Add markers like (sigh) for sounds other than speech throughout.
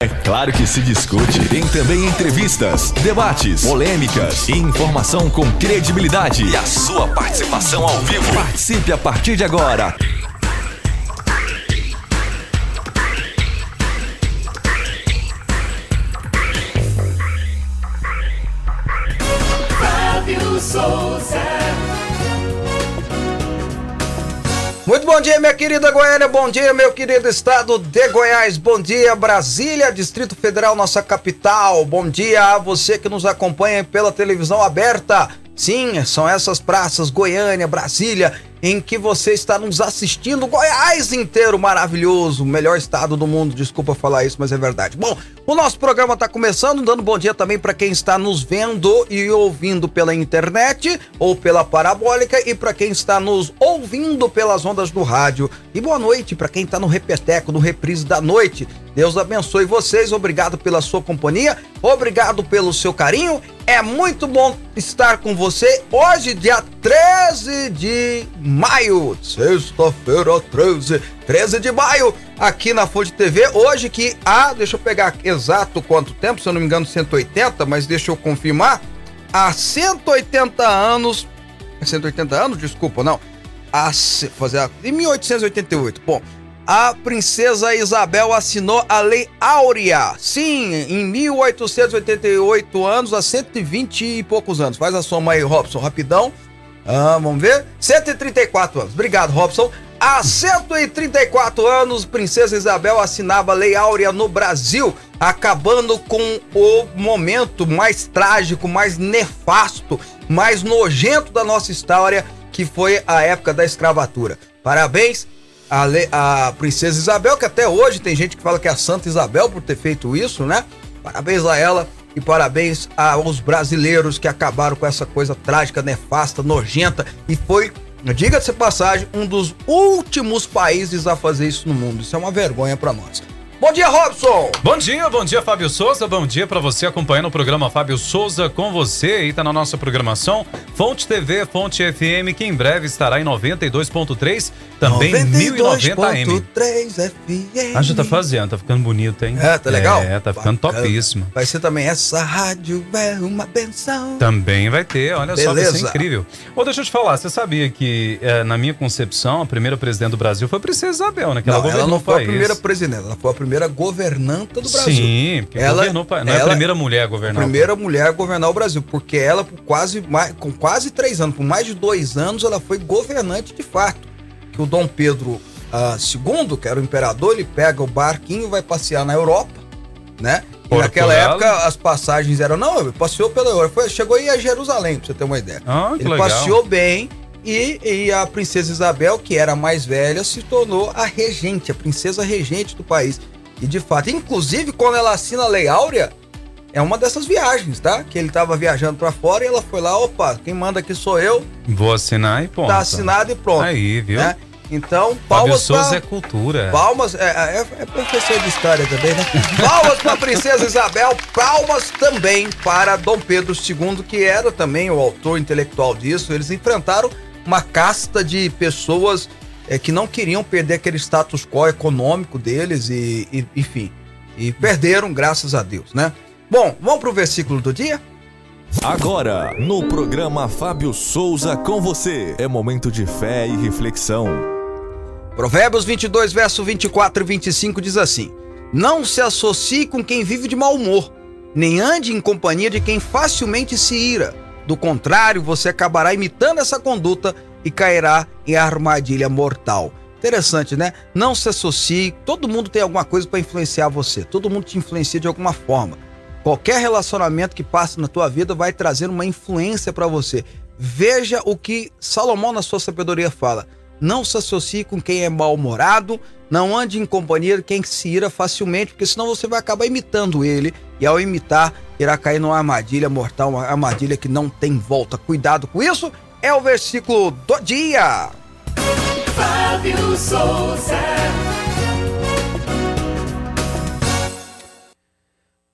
É claro que se discute. Tem também entrevistas, debates, polêmicas e informação com credibilidade. E a sua participação ao vivo. Participe a partir de agora. Fábio Souza. Muito bom dia, minha querida Goiânia. Bom dia, meu querido estado de Goiás. Bom dia, Brasília, Distrito Federal, nossa capital. Bom dia a você que nos acompanha pela televisão aberta. Sim, são essas praças, Goiânia, Brasília, em que você está nos assistindo. Goiás inteiro maravilhoso, melhor estado do mundo. Desculpa falar isso, mas é verdade. Bom, o nosso programa está começando, dando bom dia também para quem está nos vendo e ouvindo pela internet ou pela parabólica e para quem está nos ouvindo pelas ondas do rádio. E boa noite para quem está no repeteco, no reprise da noite. Deus abençoe vocês, obrigado pela sua companhia, obrigado pelo seu carinho. É muito bom estar com você hoje, dia 13 de maio, sexta-feira 13, 13 de maio, aqui na Fonte TV. Hoje que há, deixa eu pegar exato quanto tempo, se eu não me engano, 180, mas deixa eu confirmar. Há 180 anos, 180 anos, desculpa, não. Há, fazer, em 1888, bom a princesa Isabel assinou a Lei Áurea. Sim, em 1888 anos, há 120 e poucos anos. Faz a soma aí, Robson, rapidão. Ah, vamos ver? 134 anos. Obrigado, Robson. Há 134 anos, Princesa Isabel assinava a Lei Áurea no Brasil, acabando com o momento mais trágico, mais nefasto, mais nojento da nossa história, que foi a época da escravatura. Parabéns a, a princesa Isabel, que até hoje tem gente que fala que é a Santa Isabel por ter feito isso, né? Parabéns a ela e parabéns aos brasileiros que acabaram com essa coisa trágica, nefasta, nojenta e foi, diga-se passagem, um dos últimos países a fazer isso no mundo. Isso é uma vergonha para nós. Bom dia, Robson! Bom dia, bom dia, Fábio Souza. Bom dia para você acompanhando o programa Fábio Souza com você. Aí tá na nossa programação Fonte TV, Fonte FM, que em breve estará em 92.3, também 1090M. FM. Ah, já tá fazendo, tá ficando bonito, hein? É, tá legal? É, tá ficando Bacana. topíssimo. Vai ser também essa rádio é uma benção. Também vai ter, olha só, vai Beleza. ser incrível. Ô, deixa eu te falar, você sabia que, é, na minha concepção, a primeira presidente do Brasil foi a Princesa Isabel, né? Que Não, ela não foi a primeira presidente, ela foi a primeira governanta do Brasil. Sim, porque Ela- governou. Não é a primeira mulher a governar. o primeira mulher a governar o Brasil, porque ela, por quase, mais, com quase três anos, por mais de dois anos, ela foi governante de fato. Que o Dom Pedro ah, II, que era o imperador, ele pega o barquinho e vai passear na Europa, né? E naquela época as passagens eram, não, ele passeou pela Europa, foi- chegou aí a Jerusalém, pra você ter uma ideia. Ah, que ele legal. passeou bem e, e a princesa Isabel, que era a mais velha, se tornou a regente, a princesa regente do país. E de fato, inclusive quando ela assina a Lei Áurea, é uma dessas viagens, tá? Que ele tava viajando pra fora e ela foi lá, opa, quem manda aqui sou eu, Vou assinar e ponto. tá assinado e pronto. Aí, viu? né? Então, palmas pra... é cultura. Palmas, é, é, é professor de história também, né? (laughs) Palmas para Princesa Isabel, palmas também para Dom Pedro II, que era também o autor intelectual disso. Eles enfrentaram uma casta de pessoas é, que não queriam perder aquele status quo econômico deles e, e- enfim, e perderam, graças a Deus, né? Bom, vamos pro versículo do dia? Agora, no programa Fábio Souza com você. É momento de fé e reflexão. Provérbios 22, verso 24 e 25 diz assim: Não se associe com quem vive de mau humor, nem ande em companhia de quem facilmente se ira. Do contrário, você acabará imitando essa conduta e cairá em armadilha mortal. Interessante, né? Não se associe. Todo mundo tem alguma coisa para influenciar você. Todo mundo te influencia de alguma forma. Qualquer relacionamento que passe na tua vida vai trazer uma influência para você. Veja o que Salomão na sua sabedoria fala. Não se associe com quem é mal-humorado, não ande em companhia de quem se ira facilmente, porque senão você vai acabar imitando ele e ao imitar irá cair numa armadilha mortal, uma armadilha que não tem volta. Cuidado com isso. É o versículo do dia. Fábio Souza.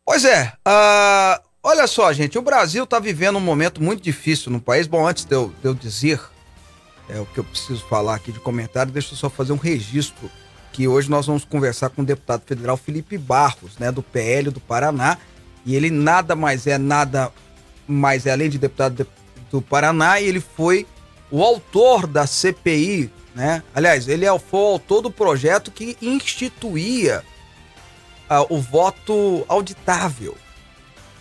Pois é, ah, olha só, gente, o Brasil está vivendo um momento muito difícil no país. Bom, antes de eu, de eu dizer é, o que eu preciso falar aqui de comentário, deixa eu só fazer um registro que hoje nós vamos conversar com o deputado federal Felipe Barros, né, do PL do Paraná, e ele nada mais é, nada mais é, além de deputado do Paraná, e ele foi o autor da CPI, né? Aliás, ele é foi o autor do projeto que instituía uh, o voto auditável,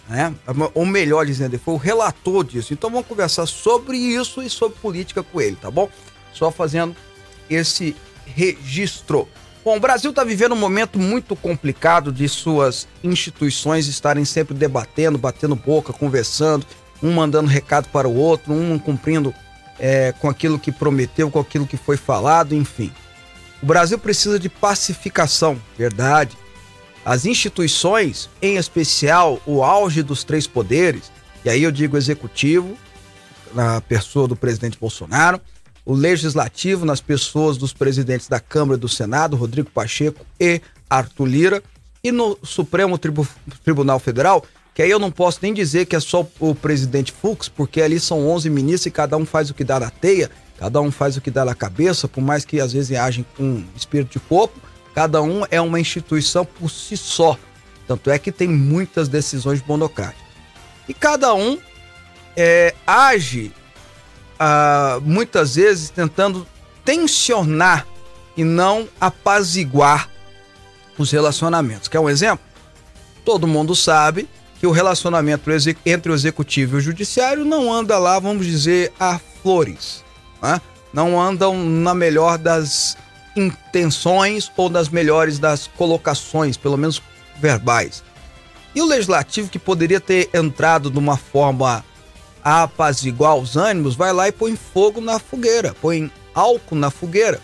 né? Ou melhor dizendo, ele foi o relator disso. Então vamos conversar sobre isso e sobre política com ele, tá bom? Só fazendo esse registro. Bom, o Brasil está vivendo um momento muito complicado de suas instituições estarem sempre debatendo, batendo boca, conversando, um mandando recado para o outro, um cumprindo é, com aquilo que prometeu, com aquilo que foi falado, enfim. O Brasil precisa de pacificação, verdade. As instituições, em especial o auge dos três poderes, e aí eu digo executivo, na pessoa do presidente Bolsonaro, o legislativo nas pessoas dos presidentes da Câmara e do Senado, Rodrigo Pacheco e Arthur Lira, e no Supremo Tribu Tribunal Federal, que aí eu não posso nem dizer que é só o presidente Fux, porque ali são 11 ministros e cada um faz o que dá na teia, cada um faz o que dá na cabeça, por mais que às vezes agem com espírito de corpo, cada um é uma instituição por si só. Tanto é que tem muitas decisões monocráticas. E cada um é, age ah, muitas vezes tentando tensionar e não apaziguar os relacionamentos. Quer um exemplo? Todo mundo sabe que o relacionamento entre o executivo e o judiciário não anda lá, vamos dizer, a flores. Né? Não andam na melhor das intenções ou das melhores das colocações, pelo menos verbais. E o legislativo, que poderia ter entrado de uma forma a apaziguar os ânimos, vai lá e põe fogo na fogueira, põe álcool na fogueira.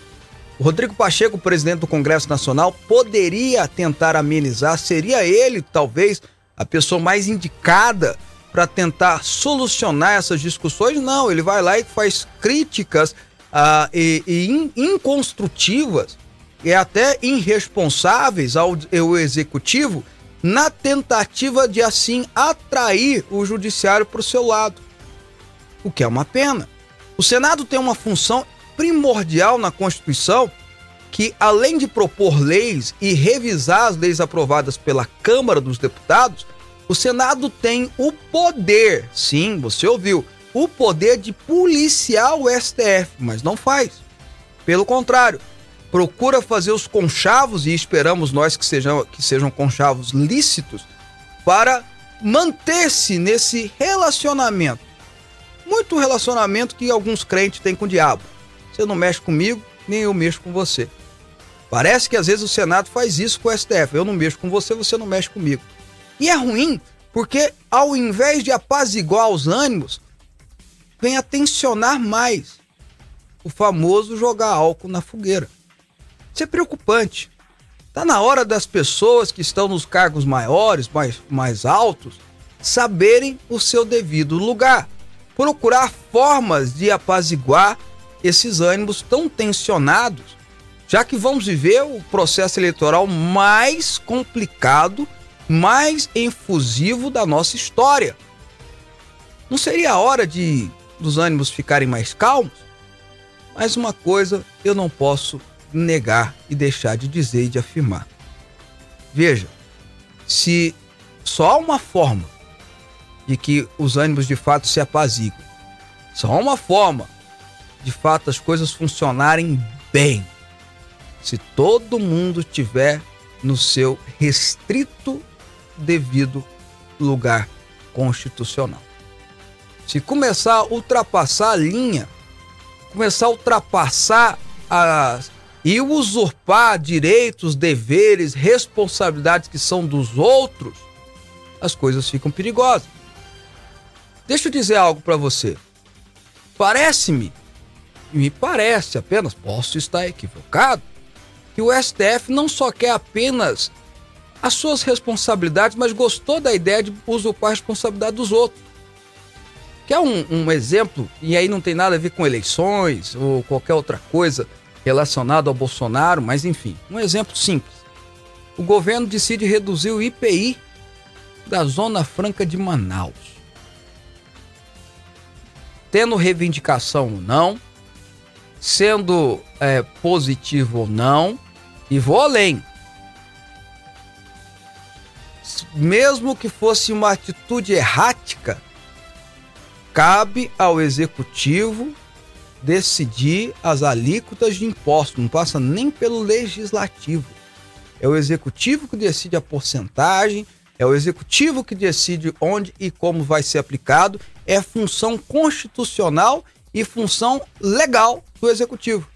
O Rodrigo Pacheco, presidente do Congresso Nacional, poderia tentar amenizar, seria ele, talvez, a pessoa mais indicada para tentar solucionar essas discussões. Não, ele vai lá e faz críticas uh, e, e in, inconstrutivas e até irresponsáveis ao, ao executivo na tentativa de assim atrair o judiciário para o seu lado o que é uma pena. O Senado tem uma função primordial na Constituição que, além de propor leis e revisar as leis aprovadas pela Câmara dos Deputados, o Senado tem o poder, sim, você ouviu, o poder de policiar o STF, mas não faz. Pelo contrário, procura fazer os conchavos, e esperamos nós que sejam, que sejam conchavos lícitos, para manter-se nesse relacionamento muito relacionamento que alguns crentes têm com o diabo. Você não mexe comigo, nem eu mexo com você. Parece que às vezes o Senado faz isso com o STF. Eu não mexo com você, você não mexe comigo. E é ruim porque, ao invés de apaziguar os ânimos, vem a tensionar mais o famoso jogar álcool na fogueira. Isso é preocupante. Está na hora das pessoas que estão nos cargos maiores, mais, mais altos, saberem o seu devido lugar procurar formas de apaziguar esses ânimos tão tensionados, já que vamos viver o processo eleitoral mais complicado, mais infusivo da nossa história. Não seria a hora de dos ânimos ficarem mais calmos? Mas uma coisa eu não posso negar e deixar de dizer e de afirmar. Veja, se só há uma forma de que os ânimos de fato se apaziguem. Só uma forma de fato as coisas funcionarem bem. Se todo mundo tiver no seu restrito devido lugar constitucional. Se começar a ultrapassar a linha, começar a ultrapassar as e usurpar direitos, deveres, responsabilidades que são dos outros, as coisas ficam perigosas. Deixa eu dizer algo para você. Parece-me, me parece apenas, posso estar equivocado, que o STF não só quer apenas as suas responsabilidades, mas gostou da ideia de usurpar a responsabilidade dos outros. Quer um, um exemplo, e aí não tem nada a ver com eleições ou qualquer outra coisa relacionada ao Bolsonaro, mas enfim, um exemplo simples. O governo decide reduzir o IPI da Zona Franca de Manaus tendo reivindicação ou não, sendo é, positivo ou não, E vou além. Mesmo que fosse uma atitude errática, cabe ao executivo decidir as alíquotas de imposto, não passa nem pelo legislativo. É o executivo que decide a porcentagem, é o executivo que decide onde e como vai ser aplicado, é função constitucional e função legal do executivo.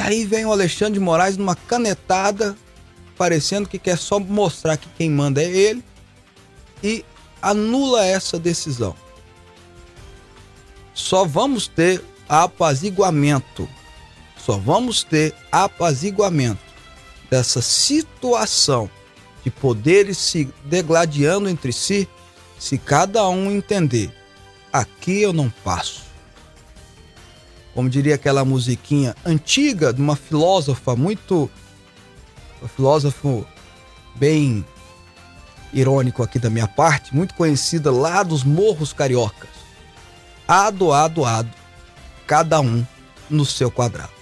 E aí vem o Alexandre de Moraes numa canetada, parecendo que quer só mostrar que quem manda é ele e anula essa decisão. Só vamos ter apaziguamento. Só vamos ter apaziguamento dessa situação de poderes se degladiando entre si se cada um entender: aqui eu não passo. Como diria aquela musiquinha antiga de uma filósofa muito. Um filósofo bem irônico aqui da minha parte, muito conhecida lá dos Morros Cariocas. Ado, ado, ado cada um no seu quadrado.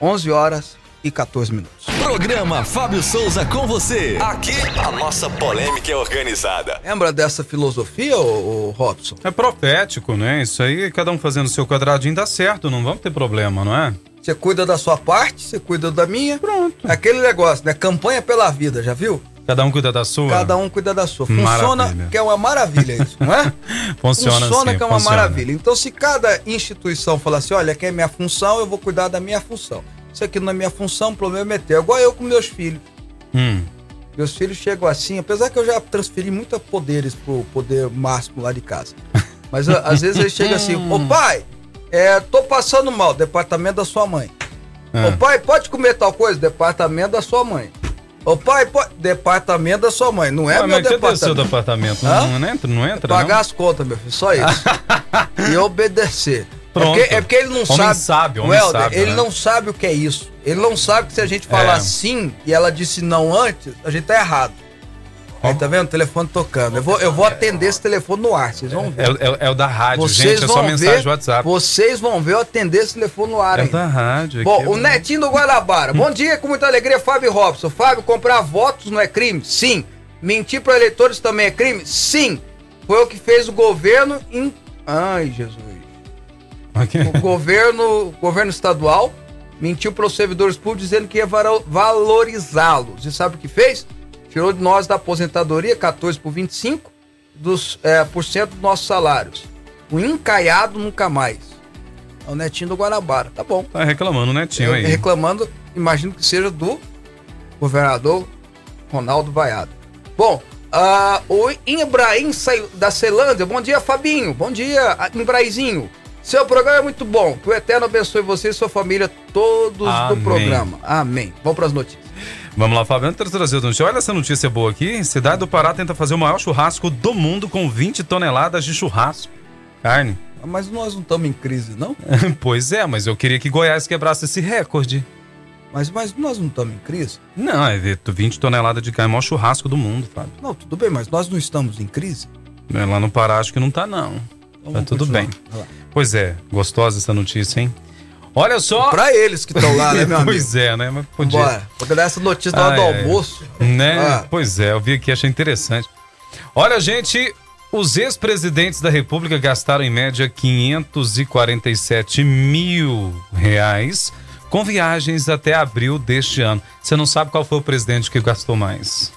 11 horas e 14 minutos. Programa Fábio Souza com você. Aqui a nossa polêmica é organizada. Lembra dessa filosofia, ô, ô, Robson? É profético, né? Isso aí, cada um fazendo o seu quadradinho dá certo, não vamos ter problema, não é? Você cuida da sua parte, você cuida da minha. Pronto. Aquele negócio, né? Campanha pela vida, já viu? Cada um cuida da sua. Cada um cuida da sua. Funciona, Maravilha. que é uma maravilha isso, não é? (laughs) Funciona, assim, que é uma funciona. maravilha. Então, se cada instituição falar assim, olha, aqui é minha função, eu vou cuidar da minha função. Isso aqui não é minha função, o problema é teu. Igual eu com meus filhos. Hum. Meus filhos chegam assim, apesar que eu já transferi muitos poderes pro poder máximo lá de casa. (laughs) Mas a- às vezes eles chegam assim, ô pai, é, tô passando mal, departamento da sua mãe. É. Ô pai, pode comer tal coisa? Departamento da sua mãe. Ô pai, pode... departamento da sua mãe. Não é Ah, meu mas cadê o seu departamento. departamento? Não, não entra, não entra, Pagar não? as contas, meu filho, só isso. (laughs) e obedecer. Pronto. É porque, é porque ele não Homem sabe. sábio, homem sábio, ele né? não sabe o que é isso. Ele não sabe que se a gente falar É. sim e ela disse não antes, a gente tá errado. Aí tá vendo? O telefone tocando. Eu vou, eu vou atender esse telefone no ar, vocês vão ver. É, o- é o- é o da rádio, Vocês gente, é só mensagem ver, WhatsApp. Vocês vão ver eu atender esse telefone no ar É ainda. da rádio. Bom, o Netinho do Guanabara. Bom dia, com muita alegria, Fábio Robson. Fábio, comprar votos não é crime? Sim. Mentir para eleitores também é crime? Sim. Foi o que fez o governo em. Ai, Jesus. O governo, governo estadual mentiu para os servidores públicos dizendo que ia valorizá-los. E sabe o que fez? Tirou de nós da aposentadoria 14 por 25 dos, é, por cento dos nossos salários. O encaiado nunca mais. É o netinho do Guanabara. Tá bom. Tá reclamando o netinho aí. Reclamando, imagino que seja do governador Ronaldo Vaiado. Bom, ah, o Ibrahim Sai- da Celândia, bom dia, Fabinho. Bom dia, Ibrahizinho. Seu programa é muito bom. Que o Eterno abençoe você e sua família, todos Amém. do programa. Amém. Vamos para as notícias. Vamos lá, Fábio. Antes de trazer o notícia, olha essa notícia boa aqui. Cidade do Pará tenta fazer o maior churrasco do mundo com 20 toneladas de churrasco. Carne. Mas nós não estamos em crise, não? (laughs) pois é, mas eu queria que Goiás quebrasse esse recorde. Mas, mas nós não estamos em crise? Não, é ver 20 toneladas de carne, é o maior churrasco do mundo, Fábio. Não, tudo bem, mas nós não estamos em crise? É, Lá no Pará acho que não tá, não. Então Tá tudo continuar. bem. Vai lá. Pois é, gostosa essa notícia, hein? Olha só. Para eles que estão lá, né, meu (laughs) amigo? pois é, né? Mas podia. Bora. Vou dar essa notícia na hora do almoço. Né? Ah. Pois é, eu vi aqui, achei interessante. Olha, gente, os ex-presidentes da República gastaram em média 547 mil reais com viagens até abril deste ano. Você não sabe qual foi o presidente que gastou mais?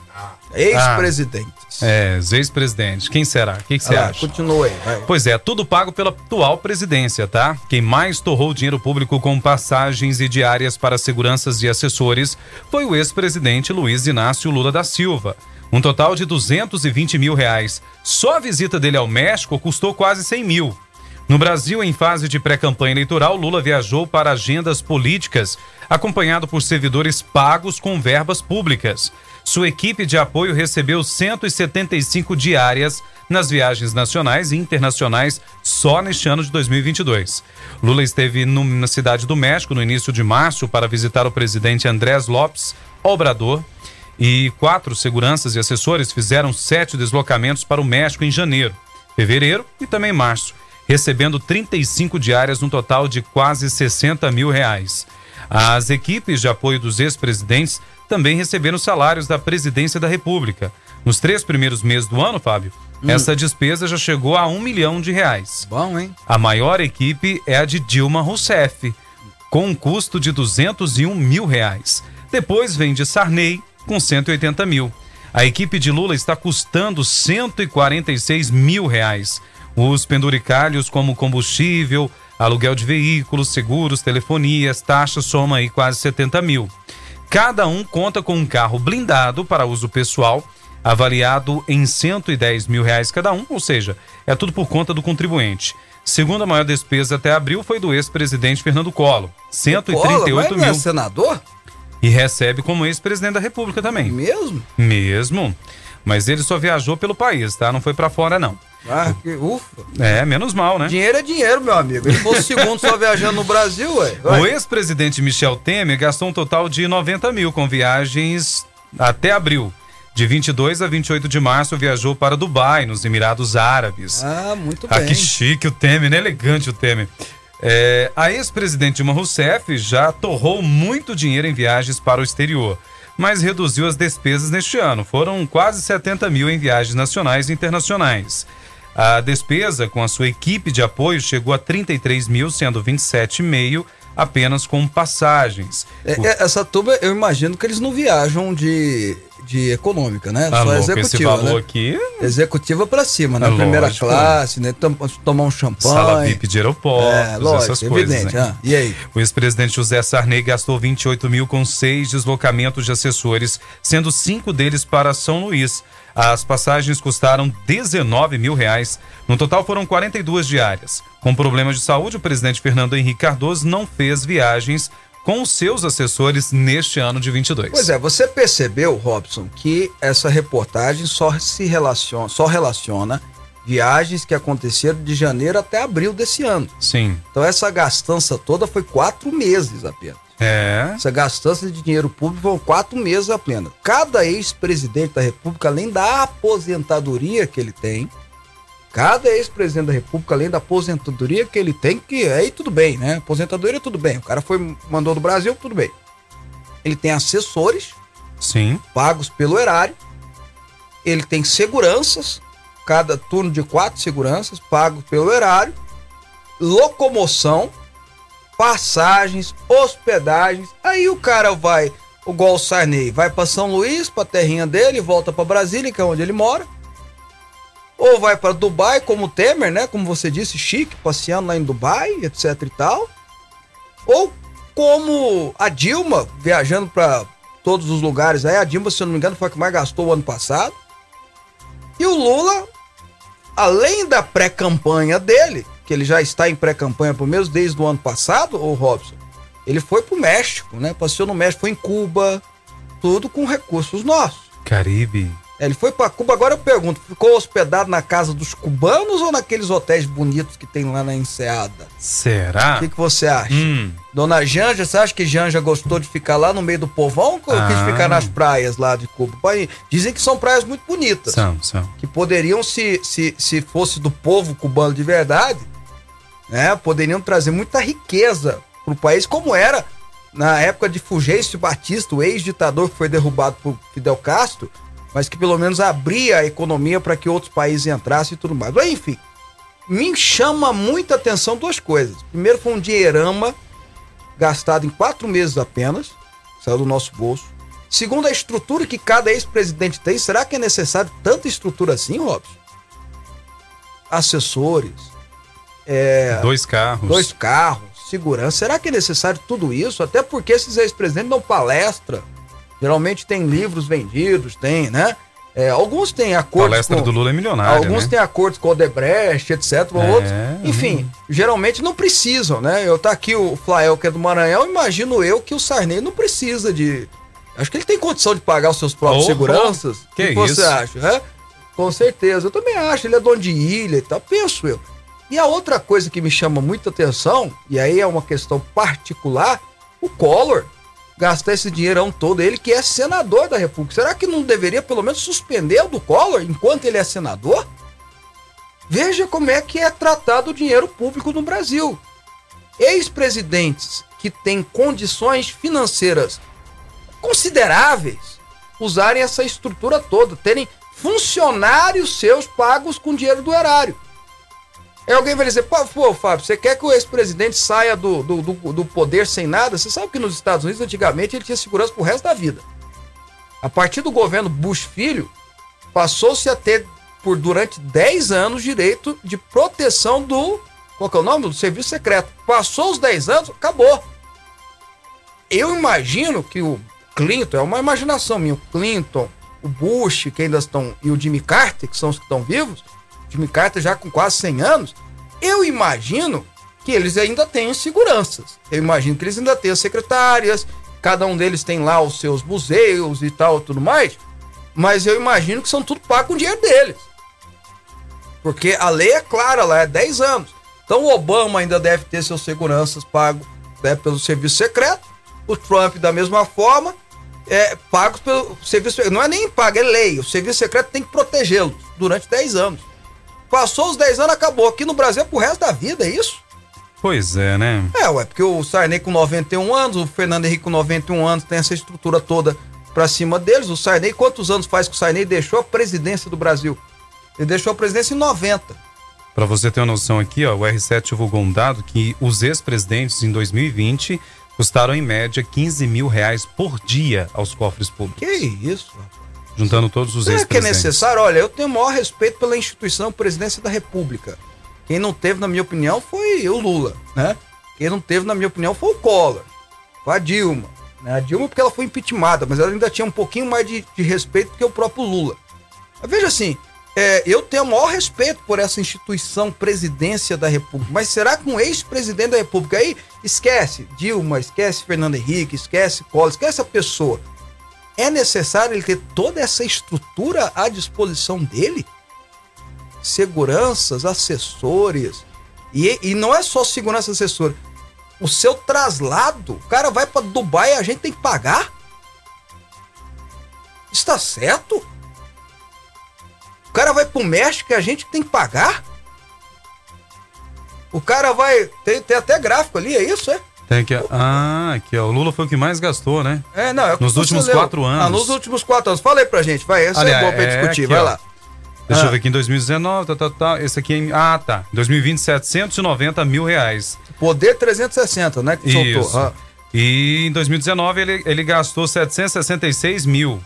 Ex-presidentes. É, os ex-presidentes. Quem será? O que que você acha? Continua aí. vai. Pois é, tudo pago pela atual presidência, tá? Quem mais torrou dinheiro público com passagens e diárias para seguranças e assessores foi o ex-presidente Luiz Inácio Lula da Silva. Um total de 220 mil reais. Só a visita dele ao México custou quase 100 mil. No Brasil, em fase de pré-campanha eleitoral, Lula viajou para agendas políticas, acompanhado por servidores pagos com verbas públicas. Sua equipe de apoio recebeu 175 diárias nas viagens nacionais e internacionais só neste ano de 2022. Lula esteve no- na cidade do México no início de março para visitar o presidente Andrés Lopes Obrador e quatro seguranças e assessores fizeram sete deslocamentos para o México em janeiro, fevereiro e também março, recebendo 35 diárias no total de quase 60 mil reais. As equipes de apoio dos ex-presidentes também receberam salários da presidência da República. Nos três primeiros meses do ano, Fábio, essa despesa já chegou a um milhão de reais. Bom, hein? A maior equipe é a de Dilma Rousseff, com um custo de 201 mil reais. Depois vem de Sarney, com 180 mil. A equipe de Lula está custando 146 mil reais. Os penduricalhos como combustível, aluguel de veículos, seguros, telefonias, taxas somam aí quase 70 mil. Cada um conta com um carro blindado para uso pessoal, avaliado em 110 mil reais cada um, ou seja, é tudo por conta do contribuinte. Segundo a maior despesa até abril foi do ex-presidente Fernando Collor, 138 Collor, não mil. é senador? E recebe como ex-presidente da República também. Mesmo? Mesmo. Mas ele só viajou pelo país, tá? Não foi pra fora, não. Ah, que ufa. É, menos mal, né? Dinheiro é dinheiro, meu amigo. Ele foi o segundo só viajando no Brasil, ué. O Ué. ex-presidente Michel Temer gastou um total de 90 mil com viagens até abril. De 22 a 28 de março, viajou para Dubai, nos Emirados Árabes. Ah, muito Ah, bem. que chique o Temer, né? Elegante o Temer. É, a ex-presidente Dilma Rousseff já torrou muito dinheiro em viagens para o exterior, mas reduziu as despesas neste ano. Foram quase 70 mil em viagens nacionais e internacionais. A despesa com a sua equipe de apoio chegou a 33 mil, sendo 27,5 apenas com passagens. É, O- é, essa turma, eu imagino que eles não viajam de, de econômica, né? Tá Só louco, esse executiva, valor né? aqui, Executiva pra cima, né? É Primeira lógico. classe, né? Tom- tomar um champanhe. sala VIP de aeroportos, É, lógico, essas coisas, evidente. né? ah, E aí? O ex-presidente José Sarney gastou 28 mil com seis deslocamentos de assessores, sendo cinco deles para São Luís. As passagens custaram 19 mil reais. No total foram 42 diárias. Com problemas de saúde, o presidente Fernando Henrique Cardoso não fez viagens com os seus assessores neste ano de 22. Pois é, você percebeu, Robson, que essa reportagem só se relaciona, só relaciona viagens que aconteceram de janeiro até abril desse ano. Sim. Então essa gastança toda foi quatro meses apenas. É. Essa gastança de dinheiro público foram quatro meses apenas. Cada ex-presidente da República, além da aposentadoria que ele tem, cada ex-presidente da República, além da aposentadoria que ele tem, que aí tudo bem, né? Aposentadoria tudo bem. O cara foi, mandou do Brasil, tudo bem. Ele tem assessores Sim. pagos pelo erário. Ele tem seguranças, cada turno de quatro seguranças pagos pelo erário, locomoção, passagens, hospedagens. Aí o cara vai, igual o Sarney, vai para São Luís, para terrinha dele, volta para Brasília, que é onde ele mora. Ou vai para Dubai, como o Temer, né? Como você disse, chique, passeando lá em Dubai, etc e tal. Ou como a Dilma, viajando para todos os lugares aí. A Dilma, se eu não me engano, foi a que mais gastou o ano passado. E o Lula, além da pré-campanha dele, que ele já está em pré-campanha pelo menos desde o ano passado, o Robson, ele foi pro México, né? Passeou no México, foi em Cuba, tudo com recursos nossos. Caribe. É, Ele foi pra Cuba, agora eu pergunto, ficou hospedado na casa dos cubanos ou naqueles hotéis bonitos que tem lá na Enseada? Será? O que, que você acha? Hum. Dona Janja, você acha que Janja gostou de ficar lá no meio do povão ou quis Ah. ficar nas praias lá de Cuba? Dizem que são praias muito bonitas. São, são. Que poderiam, se, se, se fosse do povo cubano de verdade, né? Poderiam trazer muita riqueza pro país, como era na época de Fulgêncio Batista, o ex-ditador que foi derrubado por Fidel Castro, mas que pelo menos abria a economia para que outros países entrassem e tudo mais. Mas, enfim, me chama muita atenção duas coisas. Primeiro, foi um dinheirama gastado em quatro meses apenas, saiu do nosso bolso. Segundo, a estrutura que cada ex-presidente tem. Será que é necessário tanta estrutura assim, Robson? Assessores, Dois carros. dois carros, segurança. Será que é necessário tudo isso? Até porque esses ex-presidentes dão palestra. Geralmente tem livros vendidos, tem, né? É, alguns têm A acordos palestra com... do Lula é milionária, Alguns né? têm acordos com o Odebrecht, etc. É, Outros, enfim, geralmente não precisam, né? Eu tá aqui o Flael, que é do Maranhão, imagino eu que o Sarney não precisa de. Acho que ele tem condição de pagar os seus próprios Oh, seguranças. oh, O que você isso? acha? né? Com certeza. Eu também acho. Ele é dono de ilha e tal. Penso eu. E a outra coisa que me chama muita atenção, e aí é uma questão particular, o Collor gastar esse dinheirão todo, ele que é senador da República. Será que não deveria pelo menos suspender o do Collor enquanto ele é senador? Veja como é que é tratado o dinheiro público no Brasil. Ex-presidentes que têm condições financeiras consideráveis usarem essa estrutura toda, terem funcionários seus pagos com dinheiro do erário. Aí alguém vai dizer, pô, pô Fábio, você quer que o ex-presidente saia do, do, do, do, poder sem nada? Você sabe que nos Estados Unidos, antigamente, ele tinha segurança pro resto da vida. A partir do governo Bush Filho, passou-se a ter, por durante 10 anos, direito de proteção do. Qual que é o nome? Do serviço secreto. Passou os 10 anos, acabou. Eu imagino que o Clinton, é uma imaginação minha, o Clinton, o Bush, que ainda estão, e o Jimmy Carter, que são os que estão vivos, Jimmy Carter já com quase 100 anos, eu imagino que eles ainda têm seguranças. Eu imagino que eles ainda têm as secretárias, cada um deles tem lá os seus museus e tal, tudo mais, mas eu imagino que são tudo pago com o dinheiro deles. Porque a lei é clara lá, é 10 anos. Então o Obama ainda deve ter seus seguranças pagos né, pelo serviço secreto, o Trump da mesma forma, é, pagos pelo serviço Não é nem pago, é lei. O serviço secreto tem que protegê-los durante 10 anos. Passou os 10 anos, acabou. Aqui no Brasil é pro resto da vida, é isso? Pois é, né? É, ué, porque o Sarney com 91 anos, o Fernando Henrique com 91 anos, tem essa estrutura toda pra cima deles. O Sarney, quantos anos faz que o Sarney deixou a presidência do Brasil? Ele deixou a presidência em 90. Para você ter uma noção aqui, ó, o R7 divulgou um dado que os ex-presidentes em 2020 custaram em média 15 mil reais por dia aos cofres públicos. Que isso, rapaz? Juntando todos os ex-presidentes. É que é necessário? Olha, eu tenho o maior respeito pela instituição Presidência da República. Quem não teve, na minha opinião, foi o Lula, né? Quem não teve, na minha opinião, foi o Collor, foi a Dilma. Né? A Dilma porque ela foi impeachmentada, mas ela ainda tinha um pouquinho mais de, de respeito que o próprio Lula. Mas veja assim, é, eu tenho o maior respeito por essa instituição Presidência da República, mas será que um ex-presidente da República aí esquece Dilma, esquece Fernando Henrique, esquece Collor, esquece a pessoa? É necessário ele ter toda essa estrutura à disposição dele? Seguranças, assessores. E, e não é só segurança assessor. O seu traslado, o cara vai para Dubai e a gente tem que pagar? Está certo? O cara vai pro México e a gente tem que pagar? O cara vai. Tem, tem até gráfico ali, é isso, é? Tem que. Ah, aqui, ó. O Lula foi o que mais gastou, né? É, não, é Nos últimos leu. quatro anos. Ah, nos últimos quatro anos. Fala aí pra gente, vai. Essa Aliás, é boa pra é discutir, aqui, vai ó. lá. Deixa ah. eu ver aqui em 2019, tá, tá, tá. Esse aqui em. Ah, tá. 2020, 790 mil reais. Poder 360, né? Que Isso. soltou. Ah. E em 2019 ele, ele gastou 766 mil.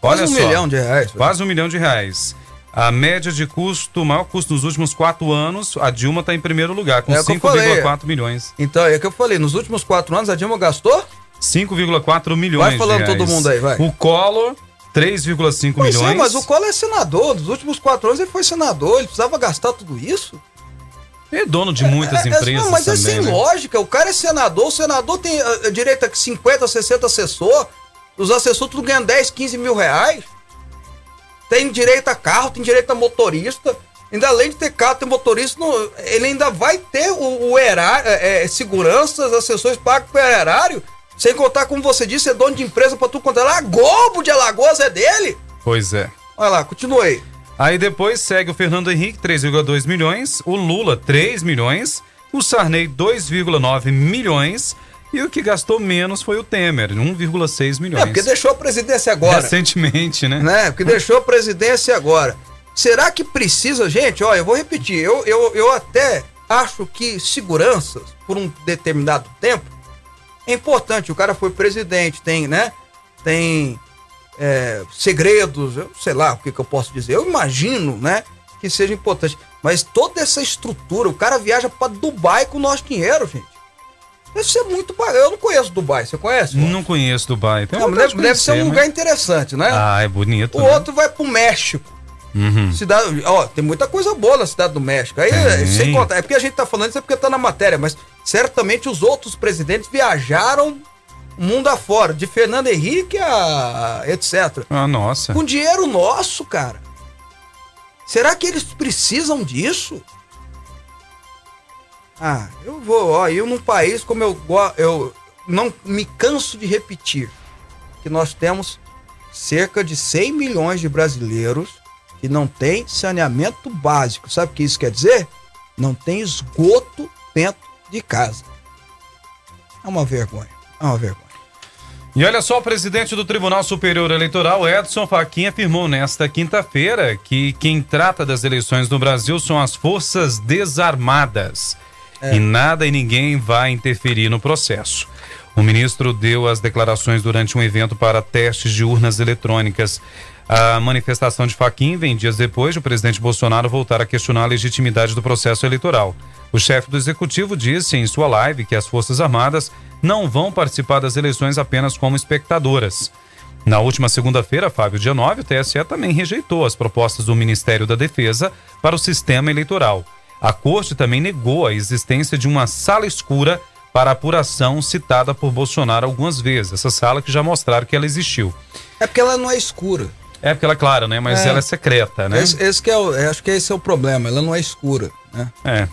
Quase Olha um só, milhão de reais. Quase um milhão de reais. A média de custo, o maior custo nos últimos quatro anos, a Dilma está em primeiro lugar, com é 5,4 milhões. Então, é o que eu falei, nos últimos quatro anos a Dilma gastou? 5,4 milhões. Vai falando todo mundo aí, vai. O Collor, 3,5 milhões. É, mas o Collor é senador. Nos últimos quatro anos ele foi senador. Ele precisava gastar tudo isso? É dono de muitas é, é, empresas. Não, mas também, é sem né? lógica. O cara é senador. O senador tem uh, direito a 50, 60 assessor. Os assessores tudo ganham 10, 15 mil reais. Tem direito a carro, tem direito a motorista. Ainda além de ter carro, ter motorista, ele ainda vai ter o, o erário, é, é, seguranças, assessores pagos pelo erário. Sem contar, como você disse, é dono de empresa pra tu contar lá. Globo de Alagoas é dele. Pois é. Olha lá, continuei. Aí depois segue o Fernando Henrique, 3,2 milhões. O Lula, 3 milhões. O Sarney, 2,9 milhões. E o que gastou menos foi o Temer, 1,6 milhões. É, porque deixou a presidência agora. Recentemente, né? né? Porque deixou a presidência agora. Será que precisa, gente? Olha, eu vou repetir. Eu, eu, eu até acho que seguranças, por um determinado tempo, é importante. O cara foi presidente, tem, né? Tem é, segredos, eu sei lá o que, que eu posso dizer. Eu imagino, né? Que seja importante. Mas toda essa estrutura, o cara viaja para Dubai com o nosso dinheiro, gente. Deve ser muito Eu não conheço Dubai. Você conhece? Não conheço Dubai. Não, deve, deve ser um lugar interessante, né? Ah, é bonito. O né? outro vai pro México. Uhum. Cidade, ó, tem muita coisa boa na cidade do México. Aí, sem contar, é porque a gente tá falando isso é porque tá na matéria, mas certamente os outros presidentes viajaram o mundo afora, de Fernando Henrique a etc. Ah, nossa. Com dinheiro nosso, cara. Será que eles precisam disso? Ah, eu vou, ó, eu num país como eu eu não me canso de repetir que nós temos cerca de 100 milhões de brasileiros que não tem saneamento básico. Sabe o que isso quer dizer? Não tem esgoto dentro de casa. É uma vergonha. É uma vergonha. E olha só, o presidente do Tribunal Superior Eleitoral, Edson Fachin, afirmou nesta quinta-feira que quem trata das eleições no Brasil são as Forças Desarmadas. É. E nada e ninguém vai interferir no processo. O ministro deu as declarações durante um evento para testes de urnas eletrônicas. A manifestação de Faquim vem dias depois de o presidente Bolsonaro voltar a questionar a legitimidade do processo eleitoral. O chefe do executivo disse em sua live que as Forças Armadas não vão participar das eleições apenas como espectadoras. Na última segunda-feira, Fábio, dia 9, o TSE também rejeitou as propostas do Ministério da Defesa para o sistema eleitoral. A corte também negou a existência de uma sala escura para apuração citada por Bolsonaro algumas vezes. Essa sala que já mostraram que ela existiu. É porque ela não é escura. É porque ela é clara, né? Mas é. ela é secreta, né? Esse, esse que é o, acho que esse é o problema, ela não é escura, né? É.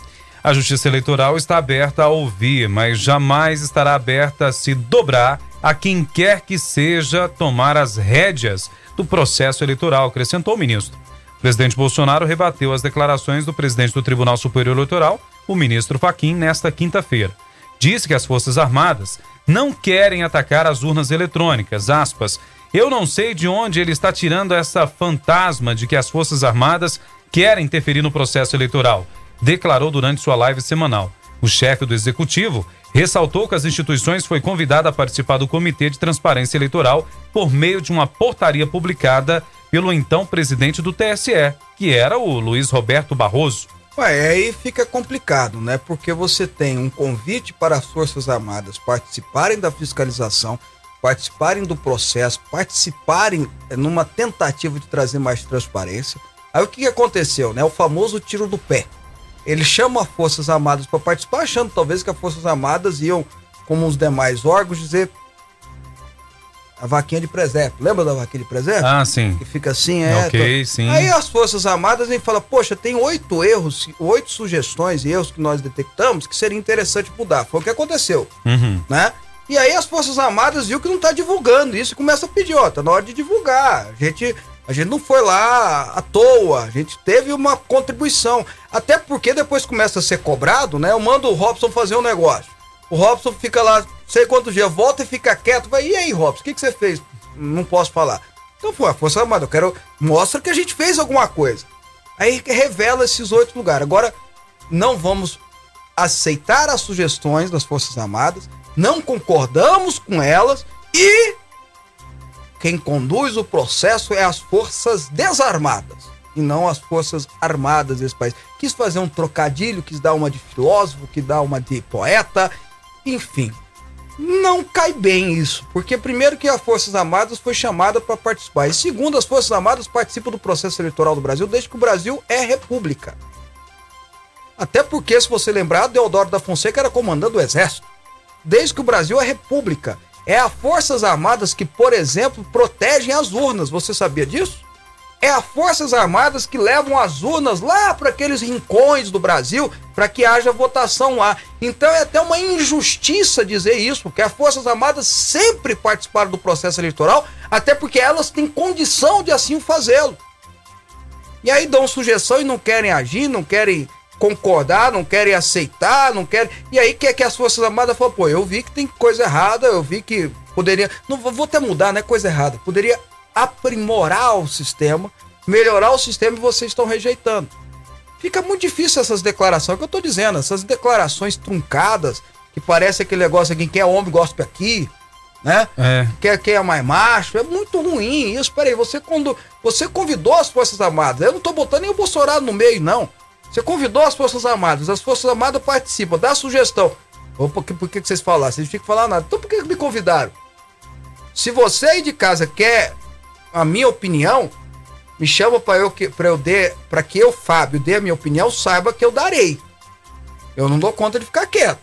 A Justiça Eleitoral está aberta a ouvir, mas jamais estará aberta a se dobrar a quem quer que seja tomar as rédeas do processo eleitoral, acrescentou o ministro. O presidente Bolsonaro rebateu as declarações do presidente do Tribunal Superior Eleitoral, o ministro Faquim, nesta quinta-feira. Disse que as Forças Armadas não querem atacar as urnas eletrônicas, aspas, eu não sei de onde ele está tirando essa fantasma de que as Forças Armadas querem interferir no processo eleitoral, declarou durante sua live semanal. O chefe do executivo ressaltou que as instituições foi convidada a participar do Comitê de Transparência Eleitoral por meio de uma portaria publicada pelo então presidente do TSE, que era o Luiz Roberto Barroso. Ué, aí fica complicado, né? Porque você tem um convite para as Forças Armadas participarem da fiscalização, participarem do processo, participarem eh, numa tentativa de trazer mais transparência. Aí o que aconteceu, né? O famoso tiro do pé. Ele chama as Forças Armadas para participar, achando talvez que as Forças Armadas iam, como os demais órgãos, dizer a vaquinha de presépio. Lembra da vaquinha de presépio? Ah, sim. Que fica assim, é. Ok, tô... sim. Aí as Forças Armadas vêm fala, poxa, tem oito erros, oito sugestões e erros que nós detectamos que seria interessante mudar. Foi o que aconteceu, uhum. né? E aí as Forças Armadas viu que não está divulgando isso e começa a pedir, ó, tá na hora de divulgar. A gente, a gente não foi lá à toa, a gente teve uma contribuição. Até porque depois começa a ser cobrado, né? Eu mando o Robson fazer um negócio. O Robson fica lá, sei quantos dias, volta e fica quieto. Vai, e aí, Robson, o que, que você fez? Não posso falar. Então, foi a Força Armada, eu quero. Mostra que a gente fez alguma coisa. Aí revela esses oito lugares. Agora, não vamos aceitar as sugestões das Forças Armadas não concordamos com elas e quem conduz o processo é as forças desarmadas e não as forças armadas desse país. Quis fazer um trocadilho, quis dar uma de filósofo, quis dar uma de poeta, enfim. Não cai bem isso, porque primeiro que as Forças Armadas foi chamada para participar, e segundo, as Forças Armadas participam do processo eleitoral do Brasil desde que o Brasil é república. Até porque, se você lembrar, Deodoro da Fonseca era comandante do Exército desde que o Brasil é república. É as Forças Armadas que, por exemplo, protegem as urnas. Você sabia disso? É as Forças Armadas que levam as urnas lá para aqueles rincões do Brasil para que haja votação lá. Então é até uma injustiça dizer isso, porque as Forças Armadas sempre participaram do processo eleitoral, até porque elas têm condição de assim fazê-lo. E aí dão sugestão e não querem agir, não querem concordar, não querem aceitar, não querem. E aí que é que as Forças Armadas falam, pô, eu vi que tem coisa errada, eu vi que poderia. Não vou até mudar, não é coisa errada. Poderia aprimorar o sistema, melhorar o sistema e vocês estão rejeitando. Fica muito difícil essas declarações, é o que eu tô dizendo, essas declarações truncadas, que parece aquele negócio aqui, quem é homem gosta aqui, né? É. Quem, quem é mais macho, é muito ruim isso. Peraí, você quando você convidou as Forças Armadas, eu não tô botando nem o Bolsonaro no meio, não. Você convidou as Forças Armadas, as Forças Armadas participam, dá sugestão. Por que, por que vocês falaram? Vocês não tinham que falar nada. Então por que me convidaram? Se você aí de casa quer a minha opinião, me chama para eu para eu dê, para que eu, Fábio, dê a minha opinião, saiba que eu darei. Eu não dou conta de ficar quieto.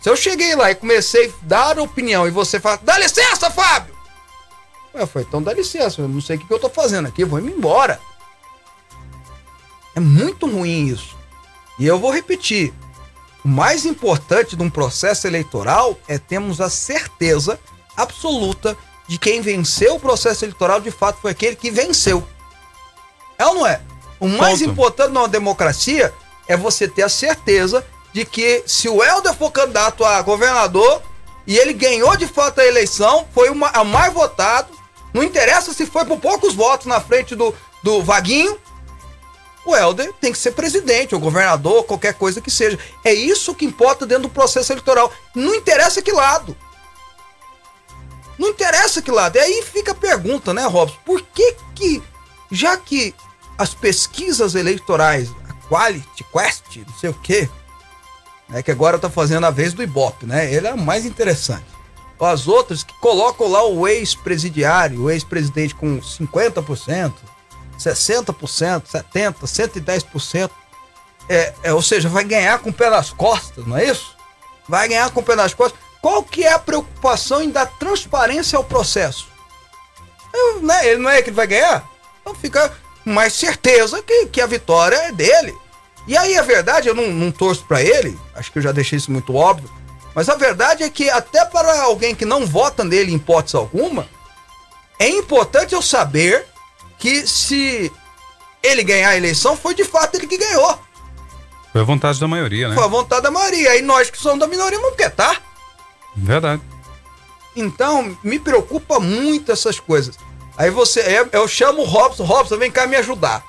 Se eu cheguei lá e comecei a dar opinião e você fala, dá licença, Fábio! Eu falei, então dá licença, eu não sei o que eu tô fazendo aqui, vou me embora. É muito ruim isso. E eu vou repetir: o mais importante de um processo eleitoral é termos a certeza absoluta de quem venceu o processo eleitoral de fato foi aquele que venceu. É ou não é? O mais Ponto. importante numa democracia é você ter a certeza de que se o Helder for candidato a governador, e ele ganhou de fato a eleição, foi o ma- a mais votado. Não interessa se foi por poucos votos na frente do, do Vaguinho. O Helder tem que ser presidente, ou governador, qualquer coisa que seja. É isso que importa dentro do processo eleitoral. Não interessa que lado. Não interessa que lado. E aí fica a pergunta, né, Robson? Por que que, já que as pesquisas eleitorais, a Quality, Quest, não sei o quê, é que agora tá fazendo a vez do Ibope, né? Ele é mais interessante. As outras que colocam lá o ex-presidiário, o ex-presidente com 50%, 60%, 70%, 110%. É, é, ou seja, vai ganhar com o pé nas costas, não é isso? Vai ganhar com o pé nas costas. Qual que é a preocupação em dar transparência ao processo? É, né, Ele não é que ele vai ganhar? Então fica mais certeza que, que a vitória é dele. E aí a verdade, eu não, não torço pra ele, acho que eu já deixei isso muito óbvio, mas a verdade é que até para alguém que não vota nele em hipótese alguma, é importante eu saber que se ele ganhar a eleição, foi de fato ele que ganhou. Foi a vontade da maioria, né? Foi a vontade da maioria. E nós que somos da minoria vamos quietar. Verdade. Então, me preocupa muito essas coisas. Aí você, eu, eu chamo o Robson, Robson, vem cá me ajudar.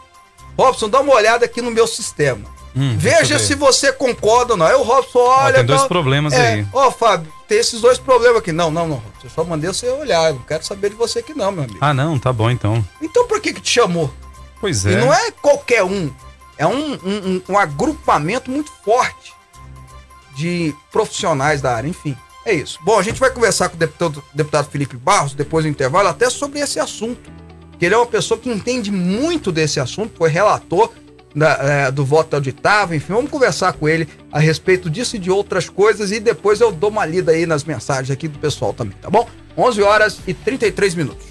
Robson, dá uma olhada aqui no meu sistema. Hum, Veja se você concorda ou não. Aí o Robson olha. tem dois tal. problemas É, aí. Ó, Fábio, tem esses dois problemas aqui. Não, não, não. Eu só mandei você olhar. Eu não quero saber de você aqui, não, meu amigo. Ah, não, tá bom então. Então por que que te chamou? Pois E é. não é qualquer um. É um, um, um- um agrupamento muito forte de profissionais da área, enfim. É isso. Bom, a gente vai conversar com o deputado, deputado Felipe Barros depois do intervalo, até sobre esse assunto. Que ele é uma pessoa que entende muito desse assunto, foi relator da- é, do voto auditável, enfim, vamos conversar com ele a respeito disso e de outras coisas e depois eu dou uma lida aí nas mensagens aqui do pessoal também, tá bom? 11 horas e 33 minutos.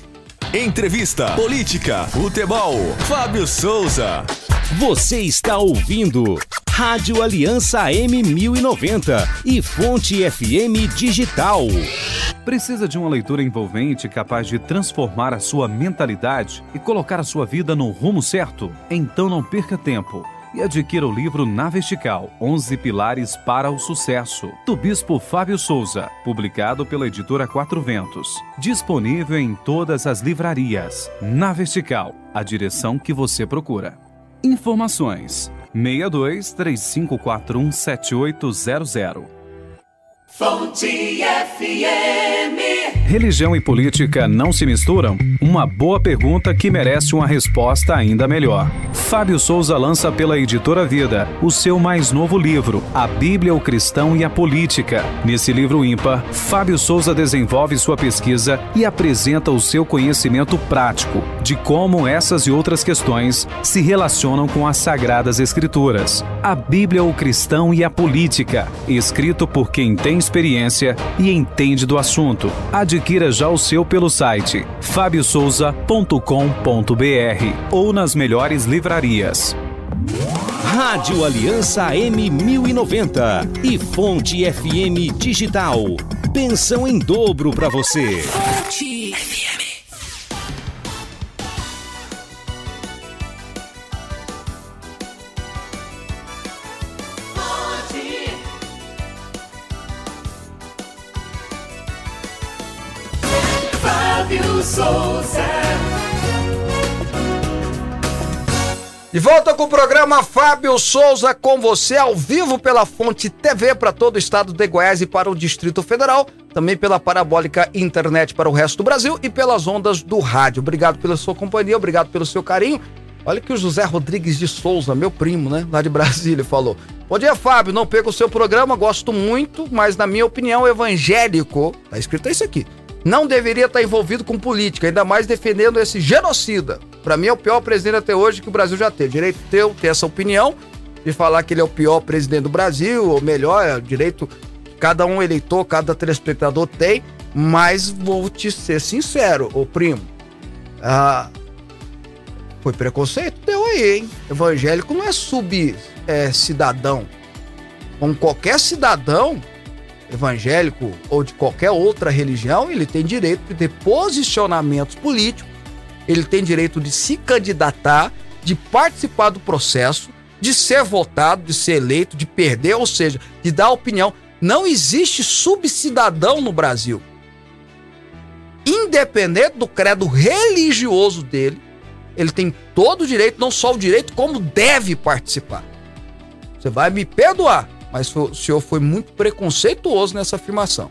Entrevista, política, futebol. Fábio Souza. Você está ouvindo Rádio Aliança M1090 e Fonte FM Digital. Precisa de uma leitura envolvente capaz de transformar a sua mentalidade e colocar a sua vida no rumo certo? Então não perca tempo e adquira o livro Na Vertical 11 Pilares para o Sucesso, do Bispo Fábio Souza, publicado pela editora Quatro Ventos. Disponível em todas as livrarias. Na Vertical, a direção que você procura. Informações: 62 3541 7800. Fonte FM. Religião e política não se misturam? Uma boa pergunta que merece uma resposta ainda melhor. Fábio Souza lança pela editora Vida o seu mais novo livro, A Bíblia, o Cristão e a Política. Nesse livro ímpar, Fábio Souza desenvolve sua pesquisa e apresenta o seu conhecimento prático de como essas e outras questões se relacionam com as Sagradas Escrituras. A Bíblia, o Cristão e a Política, escrito por quem tem experiência e entende do assunto. Adquira já o seu pelo site fabiosouza.com.br ou nas melhores livrarias. Rádio Aliança M1090 e Fonte FM Digital. Pensão em dobro para você. Fábio De volta com o programa Fábio Souza com você ao vivo pela Fonte TV para todo o estado de Goiás e para o Distrito Federal, também pela parabólica internet para o resto do Brasil e pelas ondas do rádio. Obrigado pela sua companhia, obrigado pelo seu carinho. Olha que o José Rodrigues de Souza, meu primo, né, lá de Brasília, falou. Bom dia, Fábio. Não perca o seu programa, gosto muito, mas na minha opinião, evangélico, tá escrito isso aqui, não deveria estar envolvido com política, ainda mais defendendo esse genocida. Pra mim é o pior presidente até hoje que o Brasil já teve. Direito teu ter essa opinião de falar que ele é o pior presidente do Brasil, ou melhor, é o direito cada um eleitor, cada telespectador tem, mas vou te ser sincero, ô primo. Ah, foi preconceito? Deu aí, hein? Evangélico não é sub-cidadão. Como qualquer cidadão, evangélico ou de qualquer outra religião, ele tem direito de ter posicionamentos políticos, ele tem direito de se candidatar, de participar do processo, de ser votado, de ser eleito, de perder, ou seja, de dar opinião. Não existe subcidadão no Brasil. Independente do credo religioso dele, ele tem todo o direito, não só o direito, como deve participar. Você vai me perdoar, mas o senhor foi muito preconceituoso nessa afirmação.